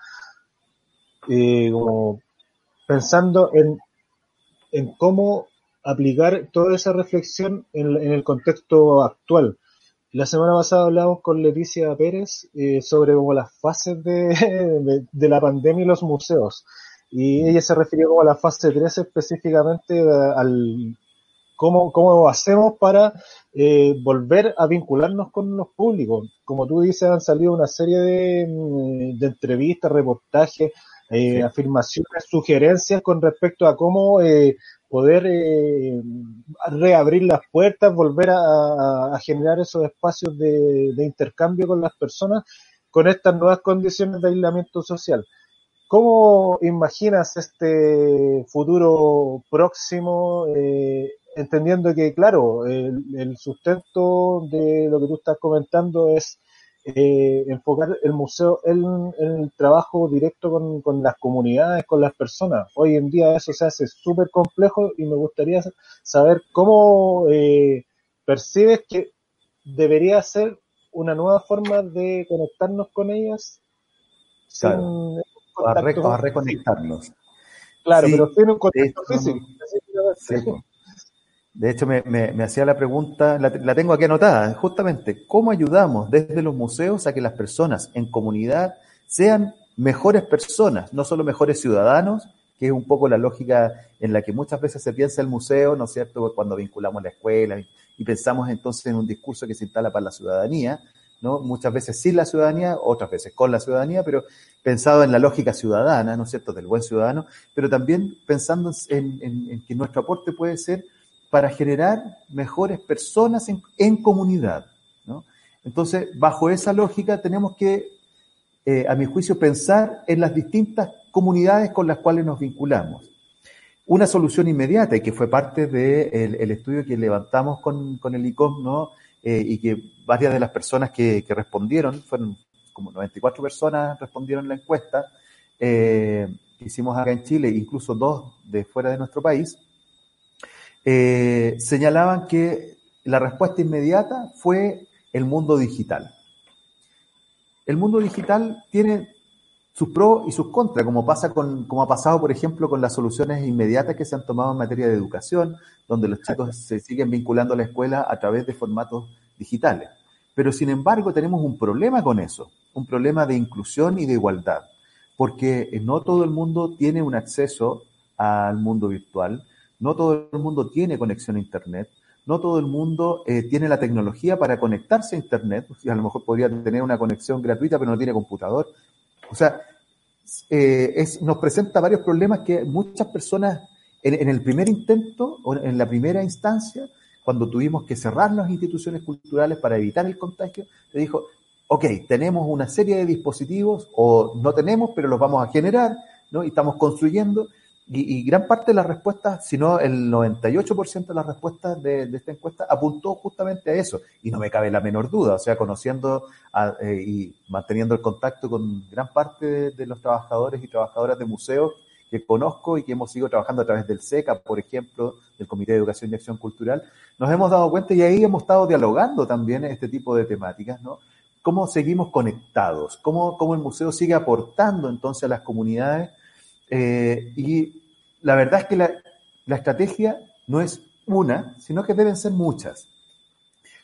eh, como pensando en, en cómo aplicar toda esa reflexión en, el contexto actual. La semana pasada hablamos con Leticia Pérez eh, sobre como las fases de, la pandemia y los museos. Y ella se refirió como a la fase 3 específicamente al, ¿Cómo, cómo hacemos para eh, volver a vincularnos con los públicos? Como tú dices, han salido una serie de, mm, entrevistas, reportajes, eh, afirmaciones, sugerencias con respecto a cómo eh, poder reabrir las puertas, volver a, generar esos espacios de, de, intercambio con las personas con estas nuevas condiciones de aislamiento social. ¿Cómo imaginas este futuro próximo? Eh, entendiendo que, claro, el, sustento de lo que tú estás comentando es eh, enfocar el museo en, el trabajo directo con, las comunidades, con las personas. Hoy en día eso se hace súper complejo y me gustaría saber cómo eh, percibes que debería ser una nueva forma de conectarnos con ellas. Claro, a, reconectarnos. Claro, pero tiene un contexto físico. De hecho, me, hacía la pregunta, la, tengo aquí anotada, justamente, ¿cómo ayudamos desde los museos a que las personas en comunidad sean mejores personas, no solo mejores ciudadanos, que es un poco la lógica en la que muchas veces se piensa el museo, ¿no es cierto?, cuando vinculamos la escuela y, pensamos entonces en un discurso que se instala para la ciudadanía, ¿no? Muchas veces sin la ciudadanía, otras veces con la ciudadanía, pero pensado en la lógica ciudadana, ¿no es cierto?, del buen ciudadano, pero también pensando en que nuestro aporte puede ser para generar mejores personas en, comunidad. Entonces, bajo esa lógica tenemos que, eh, a mi juicio, pensar en las distintas comunidades con las cuales nos vinculamos. Una solución inmediata, y que fue parte del estudio que levantamos con, el ICOM. Eh, y que varias de las personas que, respondieron, fueron como 94 personas respondieron la encuesta, eh, que hicimos acá en Chile, incluso dos de fuera de nuestro país, eh, señalaban que la respuesta inmediata fue el mundo digital. El mundo digital tiene sus pros y sus contras, como, pasa con, como ha pasado, por ejemplo, con las soluciones inmediatas que se han tomado en materia de educación, donde los chicos se siguen vinculando a la escuela a través de formatos digitales. Pero, sin embargo, tenemos un problema con eso, un problema de inclusión y de igualdad, porque no todo el mundo tiene un acceso al mundo virtual, no todo el mundo tiene conexión a Internet, no todo el mundo eh, tiene la tecnología para conectarse a Internet, y a lo mejor podría tener una conexión gratuita, pero no tiene computador. O sea, eh, nos presenta varios problemas que muchas personas en, el primer intento o en la primera instancia, cuando tuvimos que cerrar las instituciones culturales para evitar el contagio, le dijo, ok, tenemos una serie de dispositivos, o no tenemos, pero los vamos a generar, ¿no? Y estamos construyendo, y, gran parte de las respuestas, si no el 98% de las respuestas de, esta encuesta apuntó justamente a eso. Y no me cabe la menor duda, o sea, conociendo eh, y manteniendo el contacto con gran parte de, los trabajadores y trabajadoras de museos que conozco y que hemos ido trabajando a través del SECA, por ejemplo, del Comité de Educación y Acción Cultural, nos hemos dado cuenta y ahí hemos estado dialogando también este tipo de temáticas, ¿no? Cómo seguimos conectados, cómo, cómo el museo sigue aportando entonces a las comunidades eh, y la verdad es que la, estrategia no es una, sino que deben ser muchas,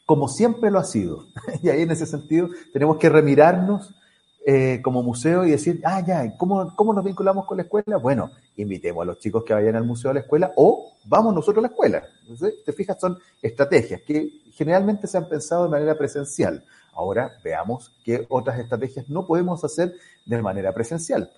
como siempre lo ha sido. y ahí en ese sentido tenemos que remirarnos eh, como museo y decir, ah, ya, ¿cómo, ¿cómo nos vinculamos con la escuela? Bueno, invitemos a los chicos que vayan al museo a la escuela o vamos nosotros a la escuela. Te fijas, son estrategias que generalmente se han pensado de manera presencial. Ahora veamos qué otras estrategias no podemos hacer de manera presencial.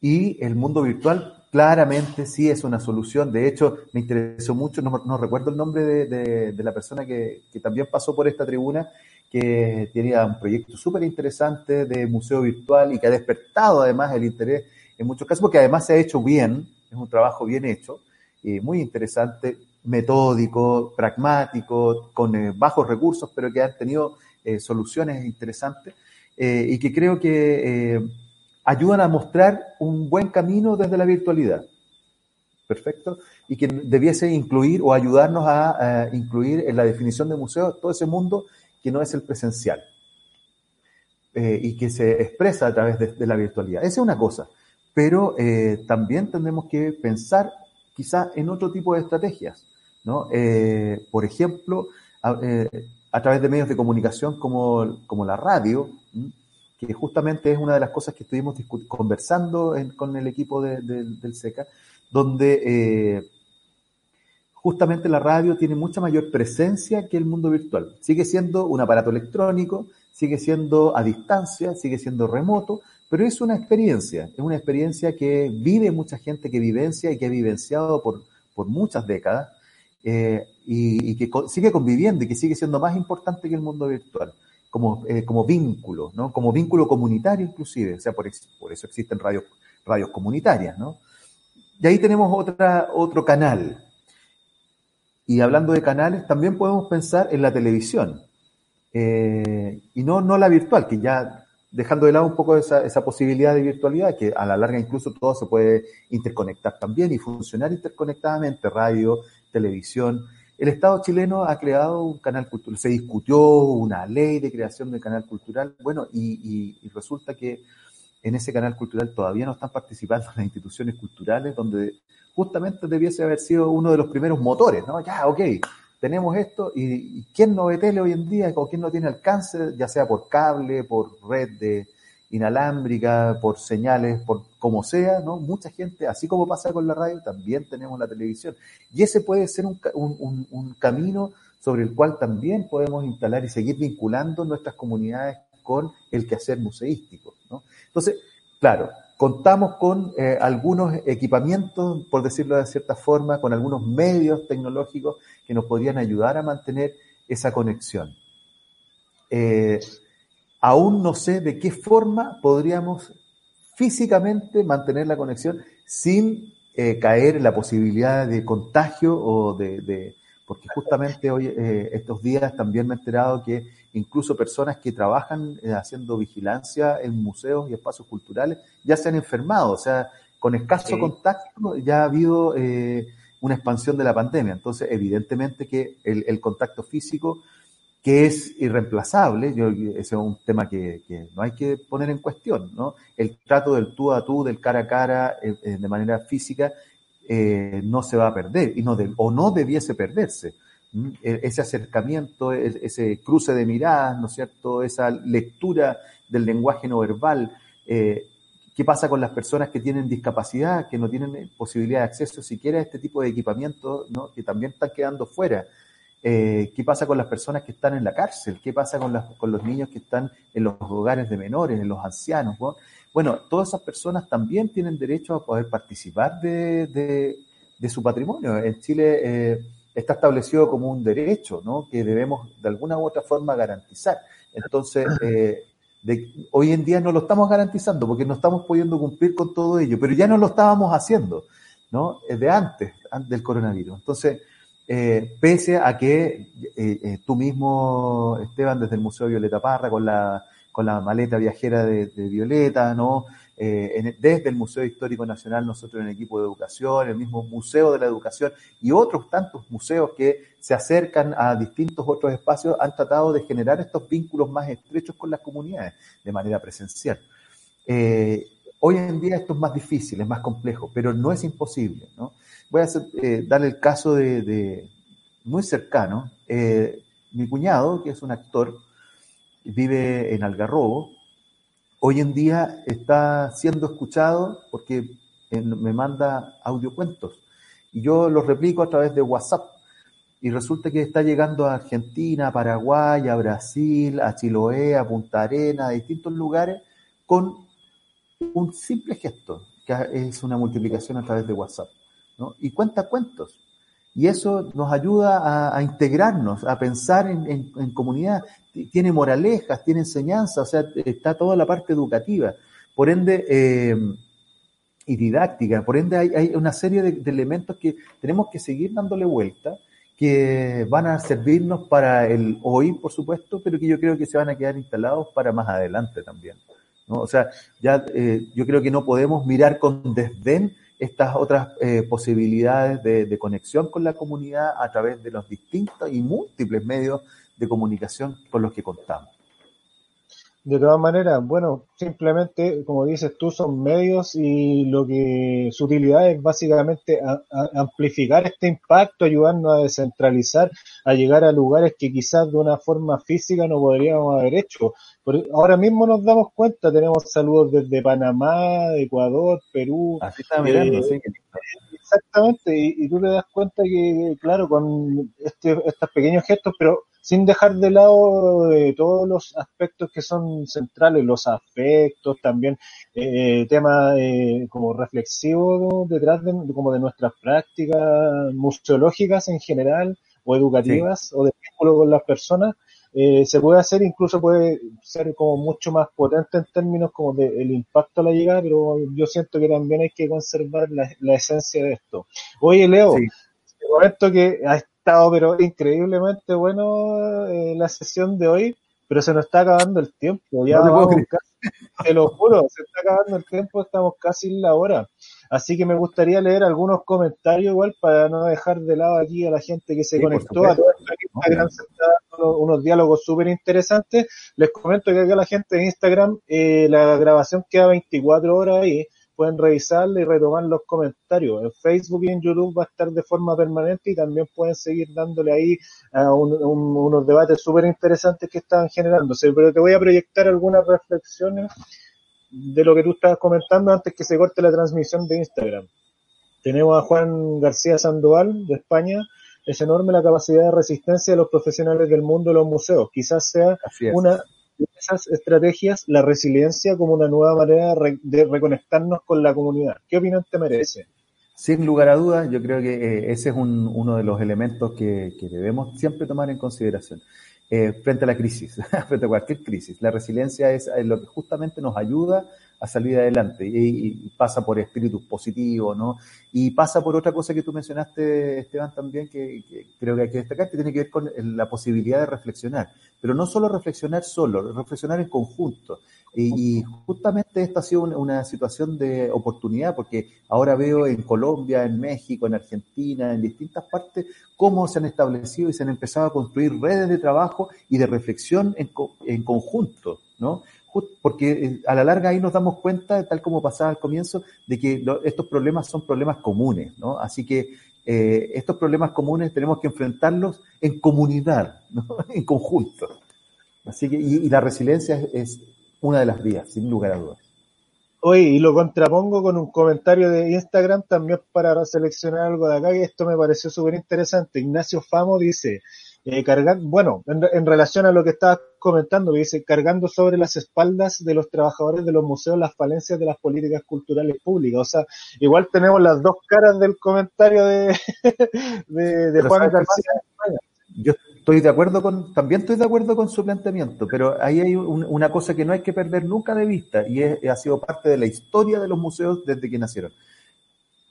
Y el mundo virtual claramente sí es una solución. De hecho, me interesó mucho, no, recuerdo el nombre de, la persona que, también pasó por esta tribuna, que tenía un proyecto súper interesante de museo virtual y que ha despertado además el interés en muchos casos, porque además se ha hecho bien, es un trabajo bien hecho, y muy interesante, metódico, pragmático, con eh, bajos recursos, pero que han tenido eh, soluciones interesantes eh, y que creo que ayudan a mostrar un buen camino desde la virtualidad. Perfecto. Y que debiese incluir o ayudarnos a, incluir en la definición de museo todo ese mundo que no es el presencial eh, y que se expresa a través de, la virtualidad. Esa es una cosa. Pero eh, también tenemos que pensar quizá en otro tipo de estrategias. ¿no? Eh, por ejemplo, a, través de medios de comunicación como, como la radio, que justamente es una de las cosas que estuvimos conversando con el equipo del SECA, donde eh, justamente la radio tiene mucha mayor presencia que el mundo virtual. Sigue siendo un aparato electrónico, sigue siendo a distancia, sigue siendo remoto, pero es una experiencia, es una experiencia que vive mucha gente, que vivencia y que ha vivenciado por, por muchas décadas eh, y, que sigue conviviendo y que sigue siendo más importante que el mundo virtual como, eh, como vínculo, ¿no? Como vínculo comunitario inclusive, o sea, por, por eso existen radios, radios comunitarias, ¿no? Y ahí tenemos otra, otro canal. Y hablando de canales, también podemos pensar en la televisión. Eh, y no, no la virtual, que ya dejando de lado un poco esa, esa posibilidad de virtualidad, que a la larga incluso todo se puede interconectar también y funcionar interconectadamente, radio, televisión, el Estado chileno ha creado un canal cultural, se discutió una ley de creación del canal cultural, bueno, y, resulta que en ese canal cultural todavía no están participando las instituciones culturales, donde justamente debiese haber sido uno de los primeros motores, ¿no? Ya, ok, tenemos esto, y, ¿quién no ve tele hoy en día o quién no tiene alcance, ya sea por cable, por red de, inalámbrica, por señales, por como sea, ¿no? Mucha gente, así como pasa con la radio, también tenemos la televisión. Y ese puede ser un, un, un camino sobre el cual también podemos instalar y seguir vinculando nuestras comunidades con el quehacer museístico, ¿no? Entonces, claro, contamos con eh, algunos equipamientos, por decirlo de cierta forma, con algunos medios tecnológicos que nos podrían ayudar a mantener esa conexión. Eh, aún no sé de qué forma podríamos físicamente mantener la conexión sin eh, caer en la posibilidad de contagio o de, porque justamente hoy, eh, estos días también me he enterado que incluso personas que trabajan eh, haciendo vigilancia en museos y espacios culturales ya se han enfermado, o sea, con escaso contacto ya ha habido una expansión de la pandemia. Entonces, evidentemente que el contacto físico que es irreemplazable, yo, ese es un tema que, no hay que poner en cuestión, ¿no? El trato del tú a tú, del cara a cara, eh, eh, de manera física, eh, no se va a perder, y no o no debiese perderse. E, ese acercamiento, e, ese cruce de miradas, ¿no es cierto? Esa lectura del lenguaje no verbal. ¿Qué pasa con las personas que tienen discapacidad, que no tienen posibilidad de acceso siquiera a este tipo de equipamiento, ¿no? que también están quedando fuera? Eh, ¿Qué pasa con las personas que están en la cárcel? ¿Qué pasa con, con los niños que están en los hogares de menores, en los ancianos? Bueno, todas esas personas también tienen derecho a poder participar de, su patrimonio. En Chile eh, está establecido como un derecho ¿no? que debemos de alguna u otra forma garantizar. Entonces, eh, De, hoy en día no lo estamos garantizando porque no estamos pudiendo cumplir con todo ello, pero ya no lo estábamos haciendo, ¿no? De antes, antes del coronavirus. Entonces, eh, pese a que eh, eh, tú mismo, Esteban, desde el Museo Violeta Parra, con la, con la maleta viajera de, Violeta, ¿no? desde el Museo Histórico Nacional, nosotros en el equipo de educación, el mismo Museo de la Educación y otros tantos museos que se acercan a distintos otros espacios han tratado de generar estos vínculos más estrechos con las comunidades de manera presencial. hoy en día esto es más difícil, es más complejo, pero no es imposible, ¿no? Voy a hacer, eh, darle el caso de, muy cercano. Eh, mi cuñado, que es un actor, vive en Algarrobo, hoy en día está siendo escuchado porque me manda audiocuentos. Y yo los replico a través de WhatsApp. Y resulta que está llegando a Argentina, a Paraguay, a Brasil, a Chiloé, a Punta Arena, a distintos lugares con un simple gesto, que es una multiplicación a través de WhatsApp y cuenta cuentos. Y eso nos ayuda a, integrarnos, a pensar en, comunidad. Tiene moralejas, tiene enseñanza, o sea, está toda la parte educativa. Por ende, eh, y didáctica. Por ende, hay, una serie de, elementos que tenemos que seguir dándole vuelta, que van a servirnos para el hoy, por supuesto, pero que yo creo que se van a quedar instalados para más adelante también. O sea, ya eh, yo creo que no podemos mirar con desdén estas otras eh, posibilidades de, conexión con la comunidad a través de los distintos y múltiples medios de comunicación con los que contamos. De todas maneras, bueno, simplemente, como dices tú, son medios y lo que su utilidad es básicamente amplificar este impacto, ayudarnos a descentralizar, a llegar a lugares que quizás de una forma física no podríamos haber hecho. ahora mismo nos damos cuenta, tenemos saludos desde Panamá, Ecuador, Perú. Así está mirando, sí. Exactamente, y, tú te das cuenta que, claro, con este, estos pequeños gestos, pero sin dejar de lado eh, todos los aspectos que son centrales, los afectos, también eh, temas eh, como reflexivos detrás de, como de nuestras prácticas museológicas en general, o educativas, o de vínculo con las personas, eh, se puede hacer, incluso puede ser como mucho más potente en términos como del impacto a la llegada, pero yo siento que también hay que conservar la, esencia de esto. Oye, Leo, sí. momento que estado pero increíblemente bueno eh, la sesión de hoy, pero se nos está acabando el tiempo. Ya te lo juro, se está acabando el tiempo, estamos casi en la hora. Así que me gustaría leer algunos comentarios igual para no dejar de lado aquí a la gente que se conectó a todo Instagram, unos, diálogos súper interesantes. Les comento que acá la gente de Instagram, eh, la grabación queda 24 horas ahí pueden revisarla y retomar los comentarios. En Facebook y en YouTube va a estar de forma permanente y también pueden seguir dándole ahí a unos debates súper interesantes que están generándose. Pero te voy a proyectar algunas reflexiones de lo que tú estabas comentando antes que se corte la transmisión de Instagram. Tenemos a Juan García Sandoval de España. Es enorme la capacidad de resistencia de los profesionales del mundo de los museos. Quizás sea una esas estrategias la resiliencia como una nueva manera de reconectarnos con la comunidad. ¿Qué opinión te merece? Sin lugar a dudas, yo creo que eh, ese es uno de los elementos que, debemos siempre tomar en consideración. Eh, frente a la crisis, frente a cualquier crisis. La resiliencia es lo que justamente nos ayuda a salir adelante y, pasa por espíritus positivos, ¿no? Y pasa por otra cosa que tú mencionaste, Esteban, también, que, creo que hay que destacar, que tiene que ver con la posibilidad de reflexionar, pero no solo reflexionar solo, reflexionar en conjunto. Y, justamente esta ha sido una, situación de oportunidad, porque ahora veo en Colombia, en México, en Argentina, en distintas partes, cómo se han establecido y se han empezado a construir redes de trabajo y de reflexión en, en conjunto, ¿no? Porque eh, a la larga ahí nos damos cuenta, tal como pasaba al comienzo, de que estos problemas son problemas comunes, ¿no? Así que eh, estos problemas comunes tenemos que enfrentarlos en comunidad, ¿no? en conjunto. Así que, y, la resiliencia es, una de las vías, sin lugar a dudas. Oye, y lo contrapongo con un comentario de Instagram también para seleccionar algo de acá, que esto me pareció súper interesante. Ignacio Famo dice, eh, bueno, en, relación a lo que estabas comentando, dice, cargando sobre las espaldas de los trabajadores de los museos las falencias de las políticas culturales públicas. O sea, igual tenemos las dos caras del comentario de, de, Juan García. Yo estoy de acuerdo con, también estoy de acuerdo con su planteamiento, pero ahí hay una cosa que no hay que perder nunca de vista y ha sido parte de la historia de los museos desde que nacieron.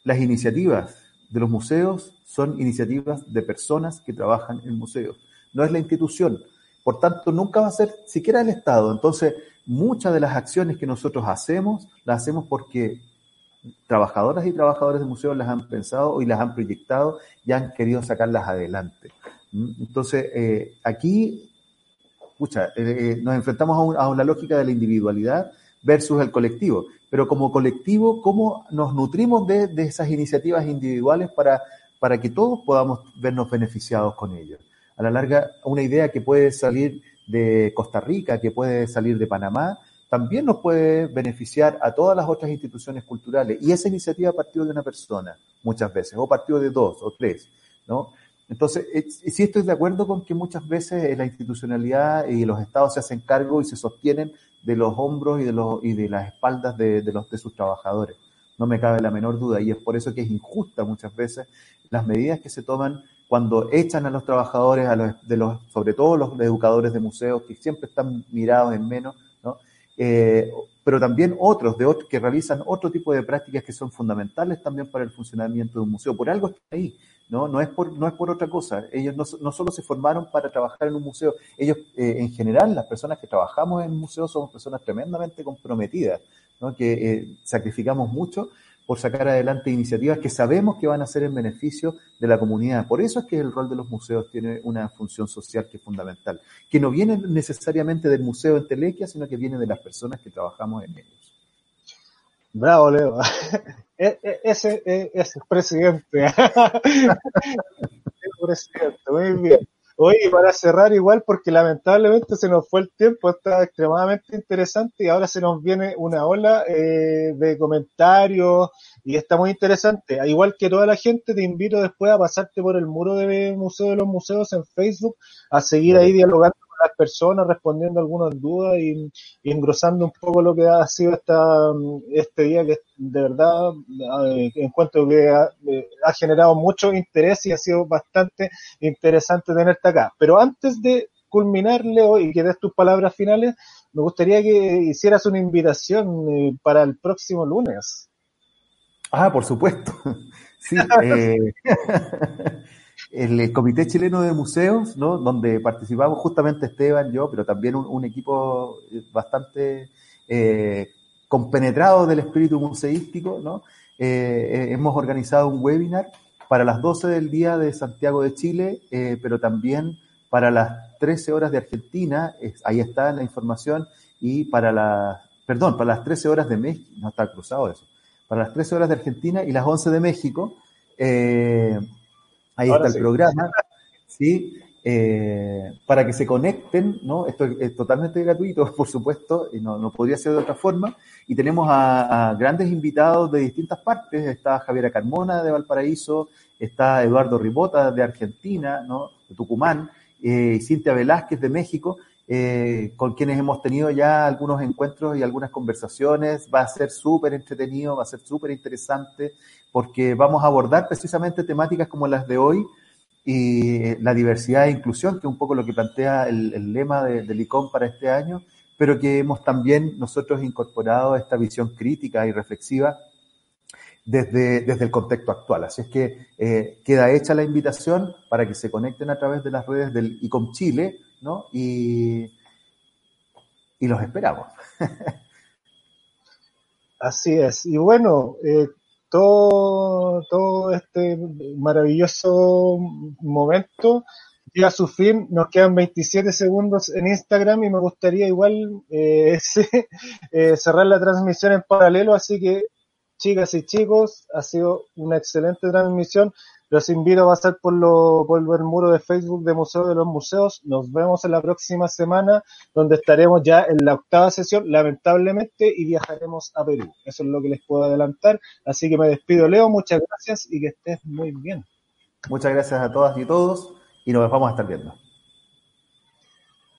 Las iniciativas de los museos son iniciativas de personas que trabajan en museos, no es la institución. Por tanto, nunca va a ser siquiera el Estado. Entonces, muchas de las acciones que nosotros hacemos, las hacemos porque trabajadoras y trabajadores de museos las han pensado y las han proyectado y han querido sacarlas adelante. ¿Mm? Entonces, eh, aquí, escucha, eh, eh, nos enfrentamos a, una lógica de la individualidad versus el colectivo. Pero como colectivo, ¿cómo nos nutrimos de, esas iniciativas individuales para, para que todos podamos vernos beneficiados con ellos? A la larga, una idea que puede salir de Costa Rica, que puede salir de Panamá, también nos puede beneficiar a todas las otras instituciones culturales. Y esa iniciativa partió de una persona, muchas veces, o partió de dos o tres, ¿no? Entonces, sí estoy de acuerdo con que muchas veces la institucionalidad y los estados se hacen cargo y se sostienen de los hombros y de, los, y de las espaldas de, los, de sus trabajadores. No me cabe la menor duda. Y es por eso que es injusta muchas veces las medidas que se toman cuando echan a los trabajadores, a los, de los, sobre todo los educadores de museos, que siempre están mirados en menos, eh, pero también otros, de que realizan otro tipo de prácticas que son fundamentales también para el funcionamiento de un museo. Por algo está ahí, ¿no? No es por, no es por otra cosa. Ellos no, no solo se formaron para trabajar en un museo, ellos eh, en general, las personas que trabajamos en museos somos personas tremendamente comprometidas, ¿no? Que eh, sacrificamos mucho por sacar adelante iniciativas que sabemos que van a ser en beneficio de la comunidad. Por eso es que el rol de los museos tiene una función social que es fundamental, que no viene necesariamente del museo en Telequia, sino que viene de las personas que trabajamos en ellos. Bravo, Leo. E, e, ese, e, es presidente. presidente, muy bien. Oye, para cerrar igual, porque lamentablemente se nos fue el tiempo, está extremadamente interesante y ahora se nos viene una ola eh, de comentarios y está muy interesante. Igual que toda la gente, te invito después a pasarte por el muro de Museo de los Museos en Facebook, a seguir ahí dialogando las personas, respondiendo algunas dudas y, engrosando un poco lo que ha sido esta, este día que de verdad eh, encuentro que eh, ha, generado mucho interés y ha sido bastante interesante tenerte acá. Pero antes de culminar, Leo, y que des tus palabras finales, me gustaría que hicieras una invitación eh, para el próximo lunes. Ah, por supuesto. Sí, el Comité Chileno de Museos, ¿no? donde participamos justamente Esteban, yo, pero también un, equipo bastante eh, compenetrado del espíritu museístico, ¿no? Eh, eh, hemos organizado un webinar para las 12 del día de Santiago de Chile, eh, pero también para las 13 horas de Argentina, ahí está la información, y para las, perdón, para las 13 horas de México, no está cruzado eso, para las 13 horas de Argentina y las 11 de México, eh, Ahí está el programa, ¿sí? Eh, para que se conecten, ¿no? Esto es, totalmente gratuito, por supuesto, y no, no, podría ser de otra forma. Y tenemos a, grandes invitados de distintas partes. Está Javiera Carmona de Valparaíso, está Eduardo Ribota de Argentina, ¿no? De Tucumán, eh, y Cintia Velázquez de México, eh, con quienes hemos tenido ya algunos encuentros y algunas conversaciones. Va a ser súper entretenido, va a ser súper interesante porque vamos a abordar precisamente temáticas como las de hoy y la diversidad e inclusión, que es un poco lo que plantea el, lema del ICOM para este año, pero que hemos también nosotros incorporado esta visión crítica y reflexiva desde, desde el contexto actual. Así es que eh, queda hecha la invitación para que se conecten a través de las redes del ICOM Chile, ¿no? Y, y los esperamos. Así es. Y bueno, eh, todo, todo este maravilloso momento llega a su fin. Nos quedan 27 segundos en Instagram y me gustaría igual eh, eh, cerrar la transmisión en paralelo. Así que, chicas y chicos, ha sido una excelente transmisión. Los invito a pasar por, lo, por el muro de Facebook de Museo de los Museos. Nos vemos en la próxima semana, donde estaremos ya en la octava sesión, lamentablemente, y viajaremos a Perú. Eso es lo que les puedo adelantar. Así que me despido, Leo. Muchas gracias y que estés muy bien. Muchas gracias a todas y todos y nos vamos a estar viendo.